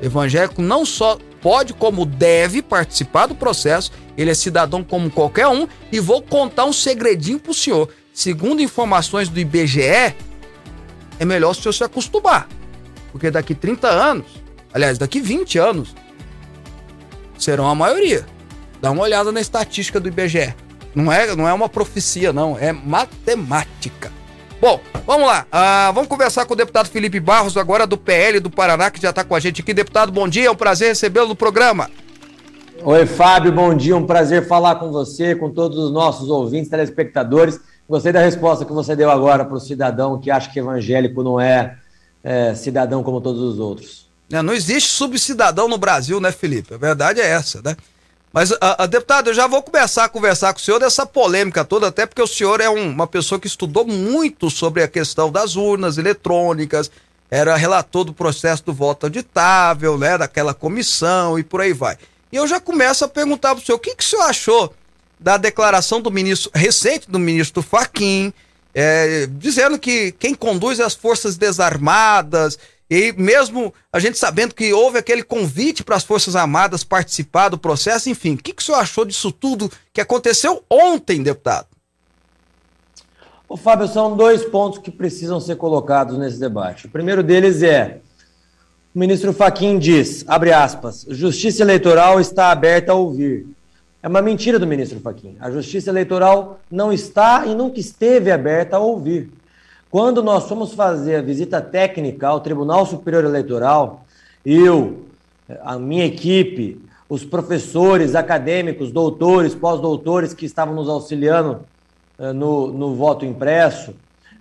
Evangélico não só pode, como deve participar do processo, ele é cidadão como qualquer um, e vou contar um segredinho pro senhor. Segundo informações do IBGE, é melhor o senhor se acostumar. Porque daqui 30 anos, aliás, daqui 20 anos, serão a maioria. Dá uma olhada na estatística do IBGE. Não é, não é uma profecia, não, é matemática. Bom, vamos lá. Ah, vamos conversar com o deputado Felipe Barros, agora do PL do Paraná, que já está com a gente aqui. Deputado, bom dia, é um prazer recebê-lo no programa. Oi, Fábio, bom dia. Um prazer falar com você, com todos os nossos ouvintes, telespectadores. Gostei da resposta que você deu agora para o cidadão que acha que evangélico não é, é cidadão como todos os outros. Não, não existe subcidadão no Brasil, né, Felipe? A verdade é essa, né? Mas, a, a, deputado, eu já vou começar a conversar com o senhor dessa polêmica toda, até porque o senhor é um, uma pessoa que estudou muito sobre a questão das urnas eletrônicas, era relator do processo do voto auditável, né, daquela comissão e por aí vai. E eu já começo a perguntar para o senhor, o que, que o senhor achou da declaração do ministro, recente do ministro Faquim, é, dizendo que quem conduz é as forças desarmadas, e mesmo a gente sabendo que houve aquele convite para as Forças Armadas participar do processo, enfim, o que, que o senhor achou disso tudo que aconteceu ontem, deputado? Ô, Fábio, são dois pontos que precisam ser colocados nesse debate. O primeiro deles é: o ministro Faquim diz, abre aspas, justiça eleitoral está aberta a ouvir. É uma mentira do ministro Faquim. A justiça eleitoral não está e nunca esteve aberta a ouvir. Quando nós fomos fazer a visita técnica ao Tribunal Superior Eleitoral, eu, a minha equipe, os professores, acadêmicos, doutores, pós-doutores que estavam nos auxiliando uh, no, no voto impresso,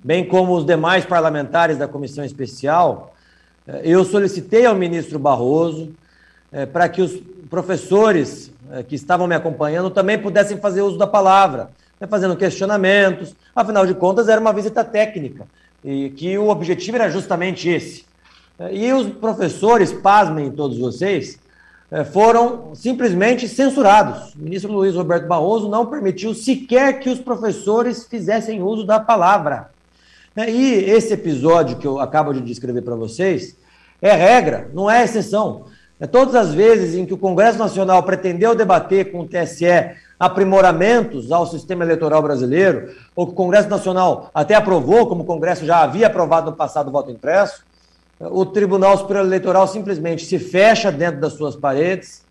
bem como os demais parlamentares da comissão especial, uh, eu solicitei ao ministro Barroso uh, para que os professores que estavam me acompanhando também pudessem fazer uso da palavra né, fazendo questionamentos. Afinal de contas, era uma visita técnica, e que o objetivo era justamente esse. E os professores, pasmem todos vocês, eh, foram simplesmente censurados. O ministro Luiz Roberto Barroso não permitiu sequer que os professores fizessem uso da palavra. E esse episódio que eu acabo de descrever para vocês é regra, não é exceção. É todas as vezes em que o Congresso Nacional pretendeu debater com o TSE aprimoramentos ao sistema eleitoral brasileiro, o Congresso Nacional até aprovou, como o Congresso já havia aprovado no passado o voto impresso, o Tribunal Superior Eleitoral simplesmente se fecha dentro das suas paredes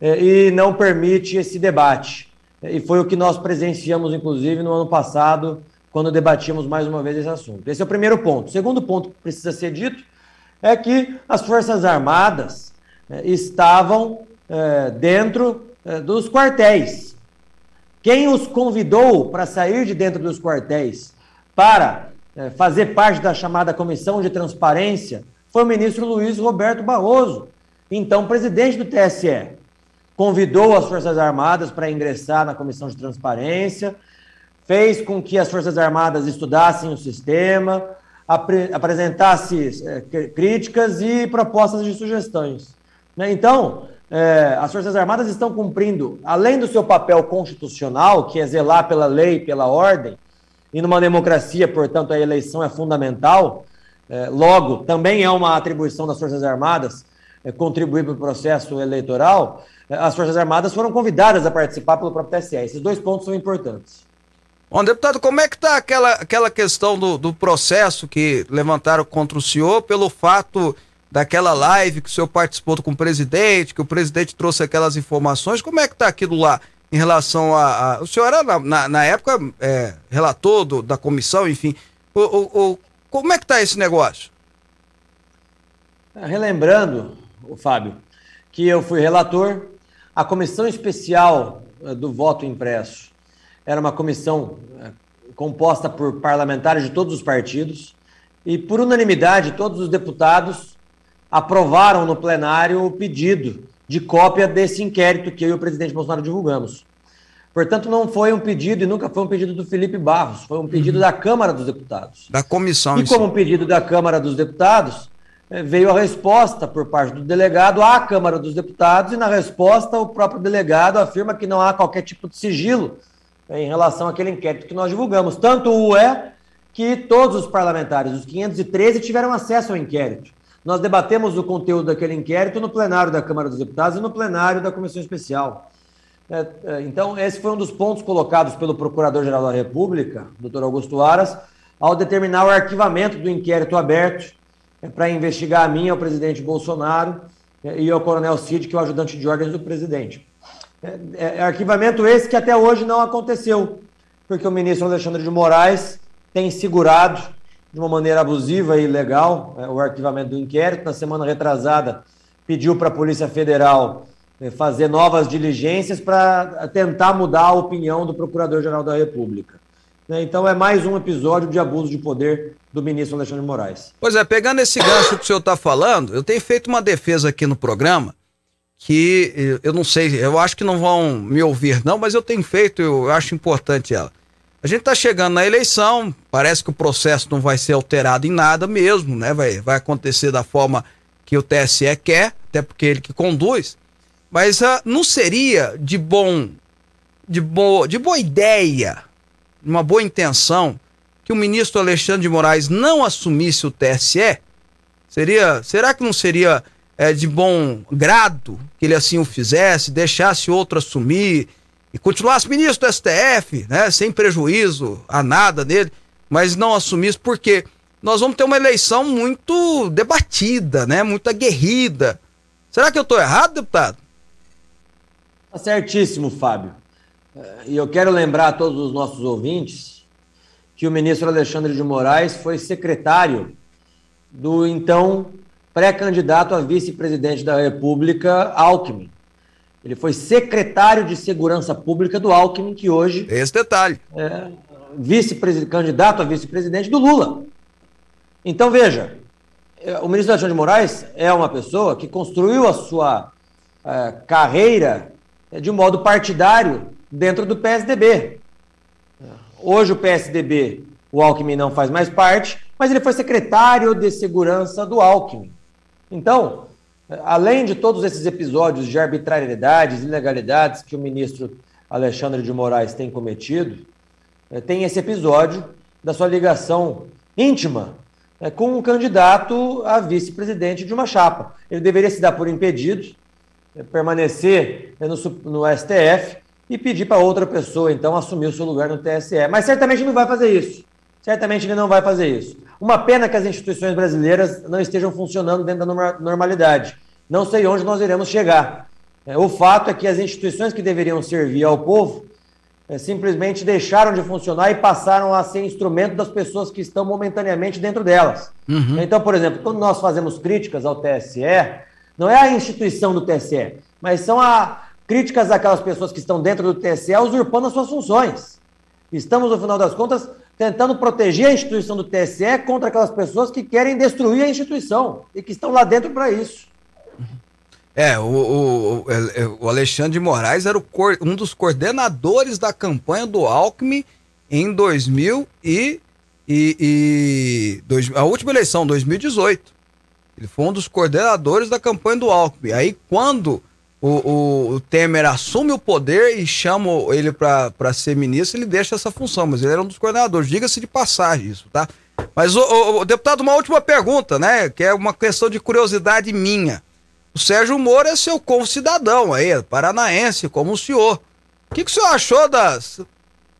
eh, e não permite esse debate. E foi o que nós presenciamos, inclusive, no ano passado, quando debatíamos mais uma vez esse assunto. Esse é o primeiro ponto. O segundo ponto que precisa ser dito é que as Forças Armadas eh, estavam eh, dentro dos quartéis. Quem os convidou para sair de dentro dos quartéis para é, fazer parte da chamada Comissão de Transparência foi o ministro Luiz Roberto Barroso, então presidente do TSE. Convidou as Forças Armadas para ingressar na Comissão de Transparência, fez com que as Forças Armadas estudassem o sistema, apre apresentasse é, críticas e propostas de sugestões. Né? Então, é, as Forças Armadas estão cumprindo, além do seu papel constitucional, que é zelar pela lei, pela ordem, e numa democracia, portanto, a eleição é fundamental, é, logo, também é uma atribuição das Forças Armadas é, contribuir para o processo eleitoral, é, as Forças Armadas foram convidadas a participar pelo próprio TSE. Esses dois pontos são importantes. Bom, deputado, como é que está aquela, aquela questão do, do processo que levantaram contra o senhor pelo fato daquela live que o senhor participou com o presidente, que o presidente trouxe aquelas informações. Como é que está aquilo lá em relação a. a... o senhor era, na, na, na época, é, relator do, da comissão, enfim. O, o, o como é que está esse negócio? Relembrando, o Fábio, que eu fui relator, a comissão especial eh, do voto impresso era uma comissão eh, composta por parlamentares de todos os partidos e, por unanimidade, todos os deputados aprovaram no plenário o pedido de cópia desse inquérito que eu e o presidente Bolsonaro divulgamos. Portanto, não foi um pedido e nunca foi um pedido do Felipe Barros, foi um pedido uhum. da Câmara dos Deputados. Da comissão. E como um pedido da Câmara dos Deputados, é, veio a resposta por parte do delegado à Câmara dos Deputados, e na resposta o próprio delegado afirma que não há qualquer tipo de sigilo é, em relação àquele inquérito que nós divulgamos. Tanto o é que todos os parlamentares, os 513, tiveram acesso ao inquérito. Nós debatemos o conteúdo daquele inquérito no plenário da Câmara dos Deputados e no plenário da Comissão Especial. É, é, então, esse foi um dos pontos colocados pelo Procurador-Geral da República, doutor Augusto Aras, ao determinar o arquivamento do inquérito aberto é, para investigar a mim, ao presidente Bolsonaro, e ao coronel Cid, que é o ajudante de ordens do presidente. É, arquivamento esse que até hoje não aconteceu, porque o ministro Alexandre de Moraes tem segurado de uma maneira abusiva e ilegal é, o arquivamento do inquérito. Na semana retrasada, pediu para a Polícia Federal é, fazer novas diligências para tentar mudar a opinião do Procurador-Geral da República. Né? Então é mais um episódio de abuso de poder do ministro Alexandre de Moraes. Pois é, pegando esse gancho que o senhor está falando, eu tenho feito uma defesa aqui no programa que eh, eu não sei, eu acho que não vão me ouvir não, mas eu tenho feito, eu acho importante ela. A gente está chegando na eleição, parece que o processo não vai ser alterado em nada mesmo, né? Vai, vai acontecer da forma que o TSE quer, até porque ele que conduz. Mas uh, não seria de bom, de boa, de boa ideia, uma boa intenção, que o ministro Alexandre de Moraes não assumisse o TSE? Seria, será que não seria é, de bom grado que ele assim o fizesse, deixasse outro assumir? E continuasse ministro do STF, né, sem prejuízo a nada dele, mas não assumisse porque nós vamos ter uma eleição muito debatida, né, muito aguerrida. Será que eu estou errado, deputado? Tá certíssimo, Fábio. E eu quero lembrar a todos os nossos ouvintes que o ministro Alexandre de Moraes foi secretário do então pré-candidato a vice-presidente da República, Alckmin. Ele foi secretário de Segurança Pública do Alckmin, que hoje. Esse detalhe. É vice-candidato a vice-presidente do Lula. Então, veja, é, o ministro Alexandre de Moraes é uma pessoa que construiu a sua é, carreira é, de modo partidário dentro do PSDB. Hoje o PSDB, o Alckmin não faz mais parte, mas ele foi secretário de segurança do Alckmin. Então, além de todos esses episódios de arbitrariedades, ilegalidades que o ministro Alexandre de Moraes tem cometido, eh, tem esse episódio da sua ligação íntima eh, com um candidato a vice-presidente de uma chapa. Ele deveria se dar por impedido, eh, permanecer no, no STF e pedir para outra pessoa, então, assumir o seu lugar no TSE. Mas certamente não vai fazer isso. Certamente ele não vai fazer isso. Uma pena que as instituições brasileiras não estejam funcionando dentro da normalidade. Não sei onde nós iremos chegar. É, o fato é que as instituições que deveriam servir ao povo é, simplesmente deixaram de funcionar e passaram a ser instrumento das pessoas que estão momentaneamente dentro delas. Uhum. Então, por exemplo, quando nós fazemos críticas ao TSE, não é a instituição do TSE, mas são a, críticas àquelas pessoas que estão dentro do TSE usurpando as suas funções. Estamos, no final das contas, tentando proteger a instituição do TSE contra aquelas pessoas que querem destruir a instituição e que estão lá dentro para isso. É, o, o, o, Alexandre de Moraes era um dos coordenadores da campanha do Alckmin em 2000 e, e, e dois, a última eleição, 2018. Ele foi um dos coordenadores da campanha do Alckmin. Aí, quando o, o, o, Temer assume o poder e chama ele para ser ministro, ele deixa essa função, mas ele era um dos coordenadores. Diga-se de passagem isso, tá? Mas, o, o, deputado, uma última pergunta, né? Que é uma questão de curiosidade minha. O Sérgio Moro é seu concidadão aí, paranaense, como o senhor. O que, que o senhor achou das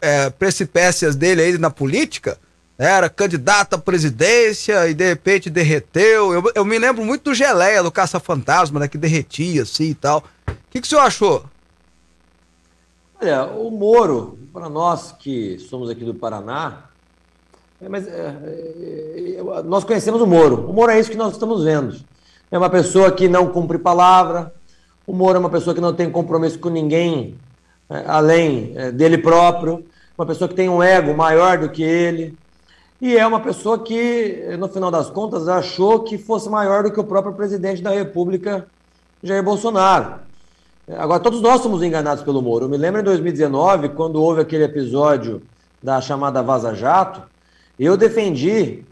é, precipécias dele aí na política? Era candidato à presidência e de repente derreteu. Eu, eu me lembro muito do Geleia, do Caça-Fantasma, né? Que derretia assim e tal. O que, que o senhor achou? Olha, o Moro, para nós que somos aqui do Paraná, é, mas, é, é, é, nós conhecemos o Moro. O Moro é isso que nós estamos vendo. É uma pessoa que não cumpre palavra. O Moro é uma pessoa que não tem compromisso com ninguém é, além é, dele próprio. Uma pessoa que tem um ego maior do que ele. E é uma pessoa que, no final das contas, achou que fosse maior do que o próprio presidente da República, Jair Bolsonaro. Agora, todos nós somos enganados pelo Moro. Eu me lembro em 2019, quando houve aquele episódio da chamada Vaza Jato, eu defendi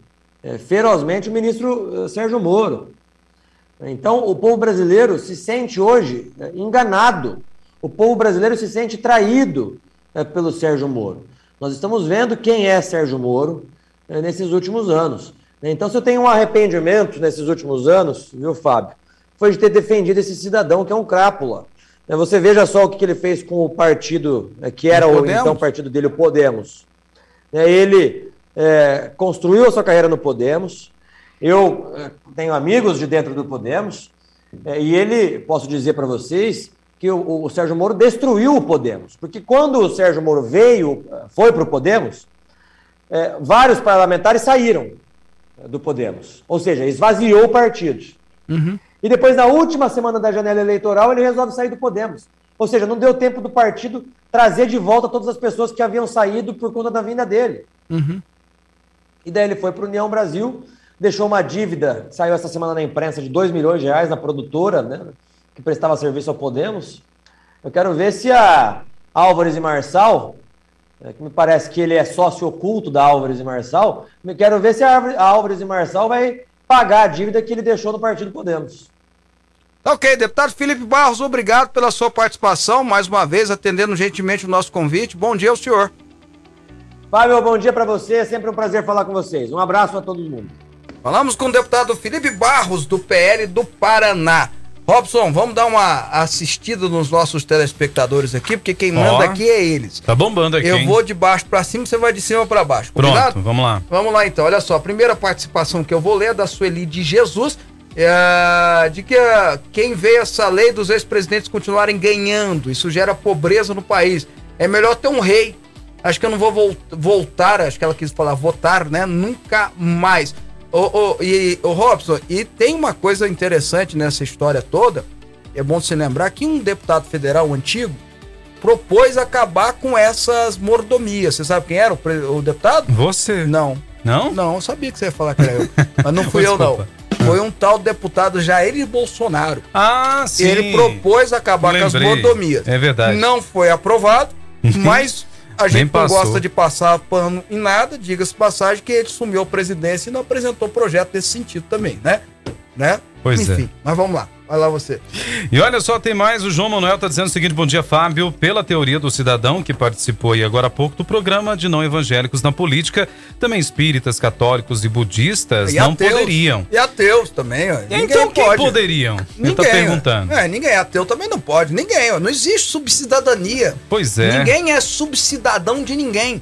é, ferozmente o ministro eh, Sérgio Moro. Então, o povo brasileiro se sente hoje é, enganado, o povo brasileiro se sente traído pelo Sérgio Moro. Nós estamos vendo quem é Sérgio Moro nesses últimos anos. Então, se eu tenho um arrependimento nesses últimos anos, viu, Fábio, foi de ter defendido esse cidadão que é um crápula. É, você veja só o que ele fez com o partido, é, que era o, então partido dele, o Podemos. É, ele é, construiu a sua carreira no Podemos. Eu é, tenho amigos de dentro do Podemos. É, e ele, posso dizer para vocês, que o, o, Sérgio Moro destruiu o Podemos. Porque quando o Sérgio Moro veio, foi para o Podemos, é, vários parlamentares saíram do Podemos. Ou seja, esvaziou o partido. Uhum. E depois, na última semana da janela eleitoral, ele resolve sair do Podemos. Ou seja, não deu tempo do partido trazer de volta todas as pessoas que haviam saído por conta da vinda dele. Uhum. E daí ele foi para o União Brasil, deixou uma dívida, saiu essa semana na imprensa, de 2 milhões de reais na produtora, né, que prestava serviço ao Podemos. Eu quero ver se a Álvares e Marçal, é, que me parece que ele é sócio oculto da Álvares e Marçal, quero ver se a Álvares e Marçal vai pagar a dívida que ele deixou no Partido Podemos. Tá ok, deputado Felipe Barros, obrigado pela sua participação, mais uma vez, atendendo gentilmente o nosso convite. Bom dia ao senhor. Fábio, bom dia para você, é sempre um prazer falar com vocês. Um abraço a todo mundo. Falamos com o deputado Felipe Barros, do PL do Paraná. Robson, vamos dar uma assistida nos nossos telespectadores aqui, porque quem manda oh, aqui é eles. Tá bombando aqui. Eu hein? vou de baixo para cima, você vai de cima para baixo. Combinado? Pronto, vamos lá. Vamos lá então. Olha só, a primeira participação que eu vou ler é da Sueli de Jesus é, de que uh, quem vê essa lei dos ex-presidentes continuarem ganhando, isso gera pobreza no país. É melhor ter um rei. Acho que eu não vou volt voltar, acho que ela quis falar votar, né? Nunca mais. Ô, ô, e, ô Robson, e tem uma coisa interessante nessa história toda, é bom se lembrar que um deputado federal antigo propôs acabar com essas mordomias. Você sabe quem era o, o deputado? Você. Não. Não? Não, eu sabia que você ia falar que era eu. Mas não (laughs) fui eu, não foi um tal deputado Jair Bolsonaro. Ah, sim. Ele propôs acabar Lembrei. com as mordomias. É verdade. Não foi aprovado, mas a gente não gosta de passar pano em nada, diga-se passagem, que ele sumiu a presidência e não apresentou projeto nesse sentido também, né? né? Pois Enfim, é. mas vamos lá. Vai lá você. E olha só, tem mais. O João Manuel está dizendo o seguinte: bom dia, Fábio. Pela teoria do cidadão que participou aí agora há pouco do programa de não evangélicos na política, também espíritas, católicos e budistas e não ateus. poderiam. E ateus também, ó. Ninguém então quem pode. poderiam? Ninguém. Tá perguntando. É, ninguém. Ateu também não pode. Ninguém, ó. Não existe subcidadania. Pois é. Ninguém é subcidadão de ninguém.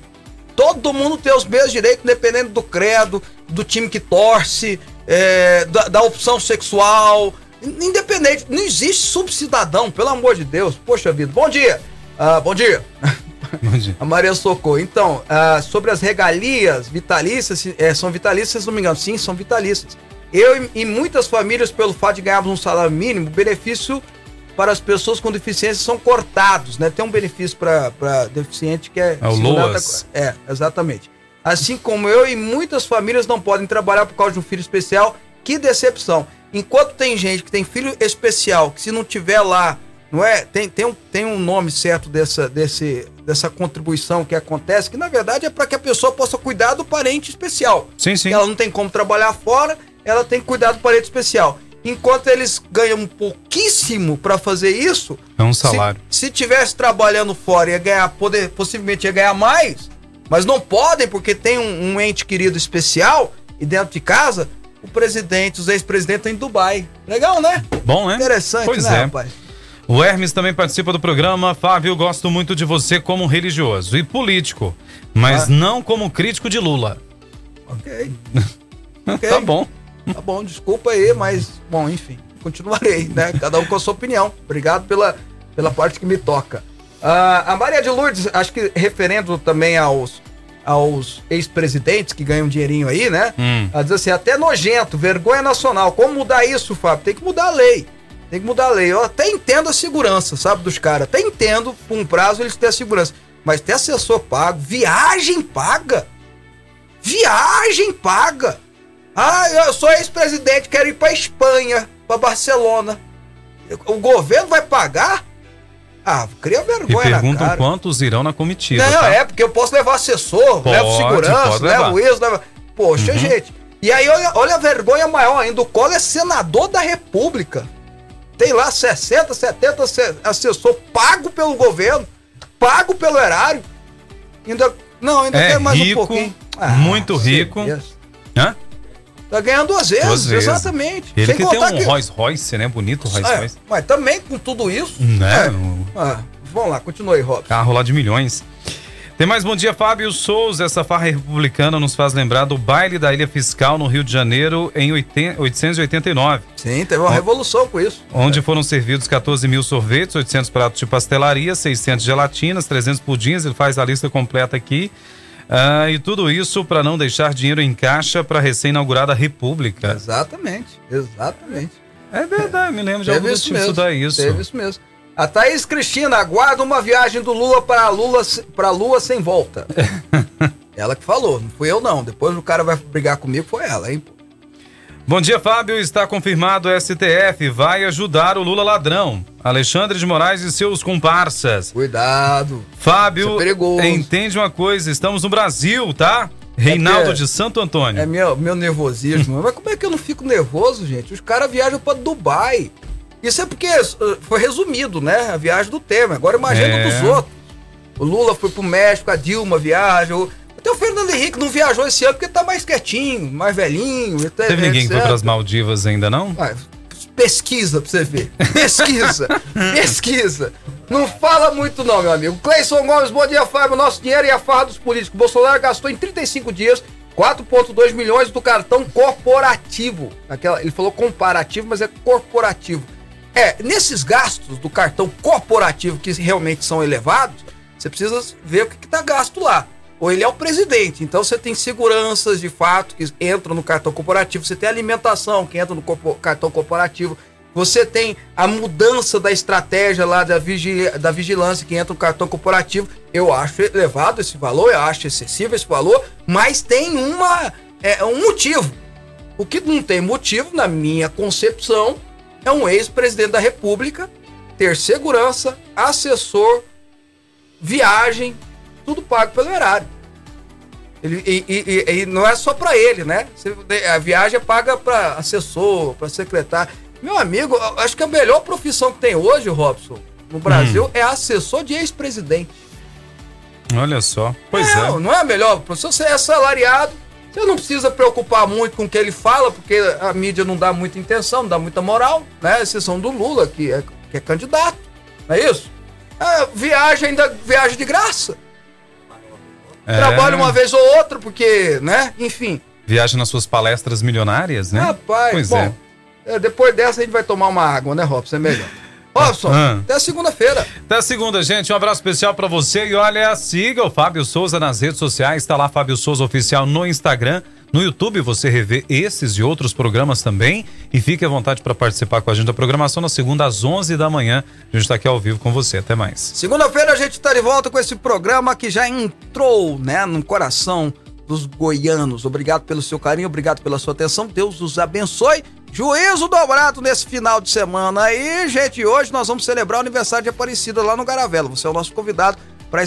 Todo mundo tem os mesmos direitos, dependendo do credo, do time que torce, é, da, da opção sexual Independente, não existe subcidadão, pelo amor de Deus. Poxa vida. Bom dia. Uh, bom dia. (laughs) Bom dia. A Maria Socorro. Então, uh, sobre as regalias vitalícias, é, são vitalícias, se não me engano. Sim, são vitalícias. Eu e, e muitas famílias, pelo fato de ganharmos um salário mínimo, benefício para as pessoas com deficiência são cortados, né? Tem um benefício para deficiente que é... É o LOAS. É, exatamente. Assim como eu e muitas famílias não podem trabalhar por causa de um filho especial. Que decepção. Enquanto tem gente que tem filho especial, que se não tiver lá, não é? Tem, tem, um, tem um nome certo dessa, desse, dessa contribuição que acontece, que na verdade é para que a pessoa possa cuidar do parente especial. Sim, sim. Ela não tem como trabalhar fora, ela tem que cuidar do parente especial. Enquanto eles ganham pouquíssimo para fazer isso, é um salário. Se, se tivesse trabalhando fora ia ganhar, poder, possivelmente ia ganhar mais, mas não podem porque tem um, um ente querido especial e dentro de casa o presidente, os ex-presidentes em Dubai. Legal, né? Bom, né? Interessante, pois né, é. rapaz? O Hermes também participa do programa. Fábio, gosto muito de você como religioso e político, mas ah. não como crítico de Lula. Ok. (laughs) okay. tá bom. Tá bom, desculpa aí, mas, bom, enfim, continuarei, né? Cada um com a sua opinião. Obrigado pela, pela parte que me toca. Uh, a Maria de Lourdes, acho que referendo também aos aos ex-presidentes que ganham dinheirinho aí, né? Hum. Ela diz assim, até nojento, vergonha nacional. Como mudar isso, Fábio? Tem que mudar a lei. Tem que mudar a lei. Eu até entendo a segurança, sabe, dos caras. Até entendo, por um prazo, eles têm a segurança. Mas ter assessor pago, viagem paga. Viagem paga. Ah, eu sou ex-presidente, quero ir pra Espanha, pra Barcelona. O governo vai pagar? Ah, cria vergonha e perguntam quantos irão na comitiva. Não, tá? é, porque eu posso levar assessor, pode, levo segurança, levo isso, levo... Poxa, uhum. gente. E aí, olha, olha a vergonha maior ainda, o Collor é senador da República. Tem lá 60, 70 assessor pago pelo governo, pago pelo erário. Ainda, não, ainda É tem mais rico, um pouquinho. muito você rico. Hã? Tá ganhando duas vezes, Duas vezes. exatamente. Ele Sem que tem um que- Rolls Royce, né? Bonito Rolls É, Royce. mas também com tudo isso. Né? é. Ah, vamos lá, continua aí, Robson. carro lá de milhões. Tem mais bom dia, Fábio Souza. Essa farra republicana nos faz lembrar do baile da Ilha Fiscal no Rio de Janeiro em 80 889. Sim, teve uma revolução com isso. onde foram servidos 14 mil sorvetes, 800 pratos de pastelaria, 600 gelatinas, 300 pudins, ele faz a lista completa aqui. Ah, e tudo isso para não deixar dinheiro em caixa para a recém-inaugurada República. Exatamente, exatamente. É verdade, me lembro de algum isso tipo mesmo. estudar isso. Teve isso mesmo. A Thaís Cristina aguarda uma viagem do Lula para a Lula para Lua sem volta. (laughs) ela que falou, não fui eu não. Depois o cara vai brigar comigo, foi ela, hein? Bom dia, Fábio. Está confirmado o STF vai ajudar o Lula ladrão. Alexandre de Moraes e seus comparsas. Cuidado. Fábio, é entende uma coisa, estamos no Brasil, tá? Reinaldo porque- de Santo Antônio. É meu, meu nervosismo. Mas como é que eu não fico nervoso, gente? Os caras viajam para Dubai. Isso é porque uh, foi resumido, né? A viagem do Temer. Agora imagina É. dos outros. O Lula foi pro México, a Dilma viaja. o- Até o Fernando Henrique não viajou esse ano porque tá mais quietinho, mais velhinho. Teve ninguém que foi etc. para as Maldivas ainda, não? Ah, pesquisa pra você ver. Pesquisa. (laughs) pesquisa. Não fala muito não, meu amigo. Cleison Gomes, bom dia, Fábio. Nosso dinheiro e a farra dos políticos. Bolsonaro gastou em 35 dias 4,2 milhões do cartão corporativo. Aquela, ele falou comparativo, mas é corporativo. É, nesses gastos do cartão corporativo que realmente são elevados, você precisa ver o que está gasto lá. Ou ele é o presidente, então você tem seguranças de fato que entram no cartão corporativo, você tem alimentação que entra no corpo- cartão corporativo, você tem a mudança da estratégia lá da, vigi- da vigilância que entra no cartão corporativo. Eu acho elevado esse valor, eu acho excessivo esse valor, mas tem uma, é, um motivo. O que não tem motivo, na minha concepção, é um ex-presidente da República ter segurança, assessor, viagem, tudo pago pelo erário. Ele, e, e- e- e não é só para ele, né? A viagem é paga para assessor, para secretário. Meu amigo, acho que a melhor profissão que tem hoje, Robson, no Brasil, é assessor de ex-presidente. Olha só. Pois não, é. não é a melhor profissão. Você é salariado, você não precisa preocupar muito com o que ele fala, porque a mídia não dá muita intenção, não dá muita moral, né? Exceção do Lula, que é, que é candidato, não é isso? Ah, viagem ainda, viagem de graça. É. Trabalha uma vez ou outra, porque, né? Enfim. Viaja nas suas palestras milionárias, né? Rapaz, Pois bom, é. é, depois dessa a gente vai tomar uma água, né, Robson? É melhor. (laughs) Robson, Ah. até segunda-feira. Até segunda, gente. Um abraço especial pra você. E olha, siga o Fábio Souza nas redes sociais. Tá lá, Fábio Souza Oficial no Instagram. No YouTube você revê esses e outros programas também. E fique à vontade para participar com a gente da programação na segunda às 11 da manhã. A gente tá aqui ao vivo com você. Até mais. Segunda-feira a gente tá de volta com esse programa que já entrou, né, no coração dos goianos. Obrigado pelo seu carinho, obrigado pela sua atenção. Deus os abençoe. Juízo dobrado nesse final de semana aí, gente. Hoje nós vamos celebrar o aniversário de Aparecida lá no Garavelo. Você é o nosso convidado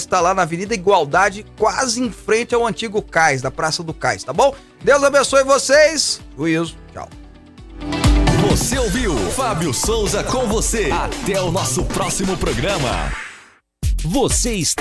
para lá na Avenida Igualdade, quase em frente ao antigo Cais, da Praça do Cais, tá bom? Deus abençoe vocês. Juízo. Tchau. Você ouviu Fábio Souza com você. Até o nosso próximo programa. Você está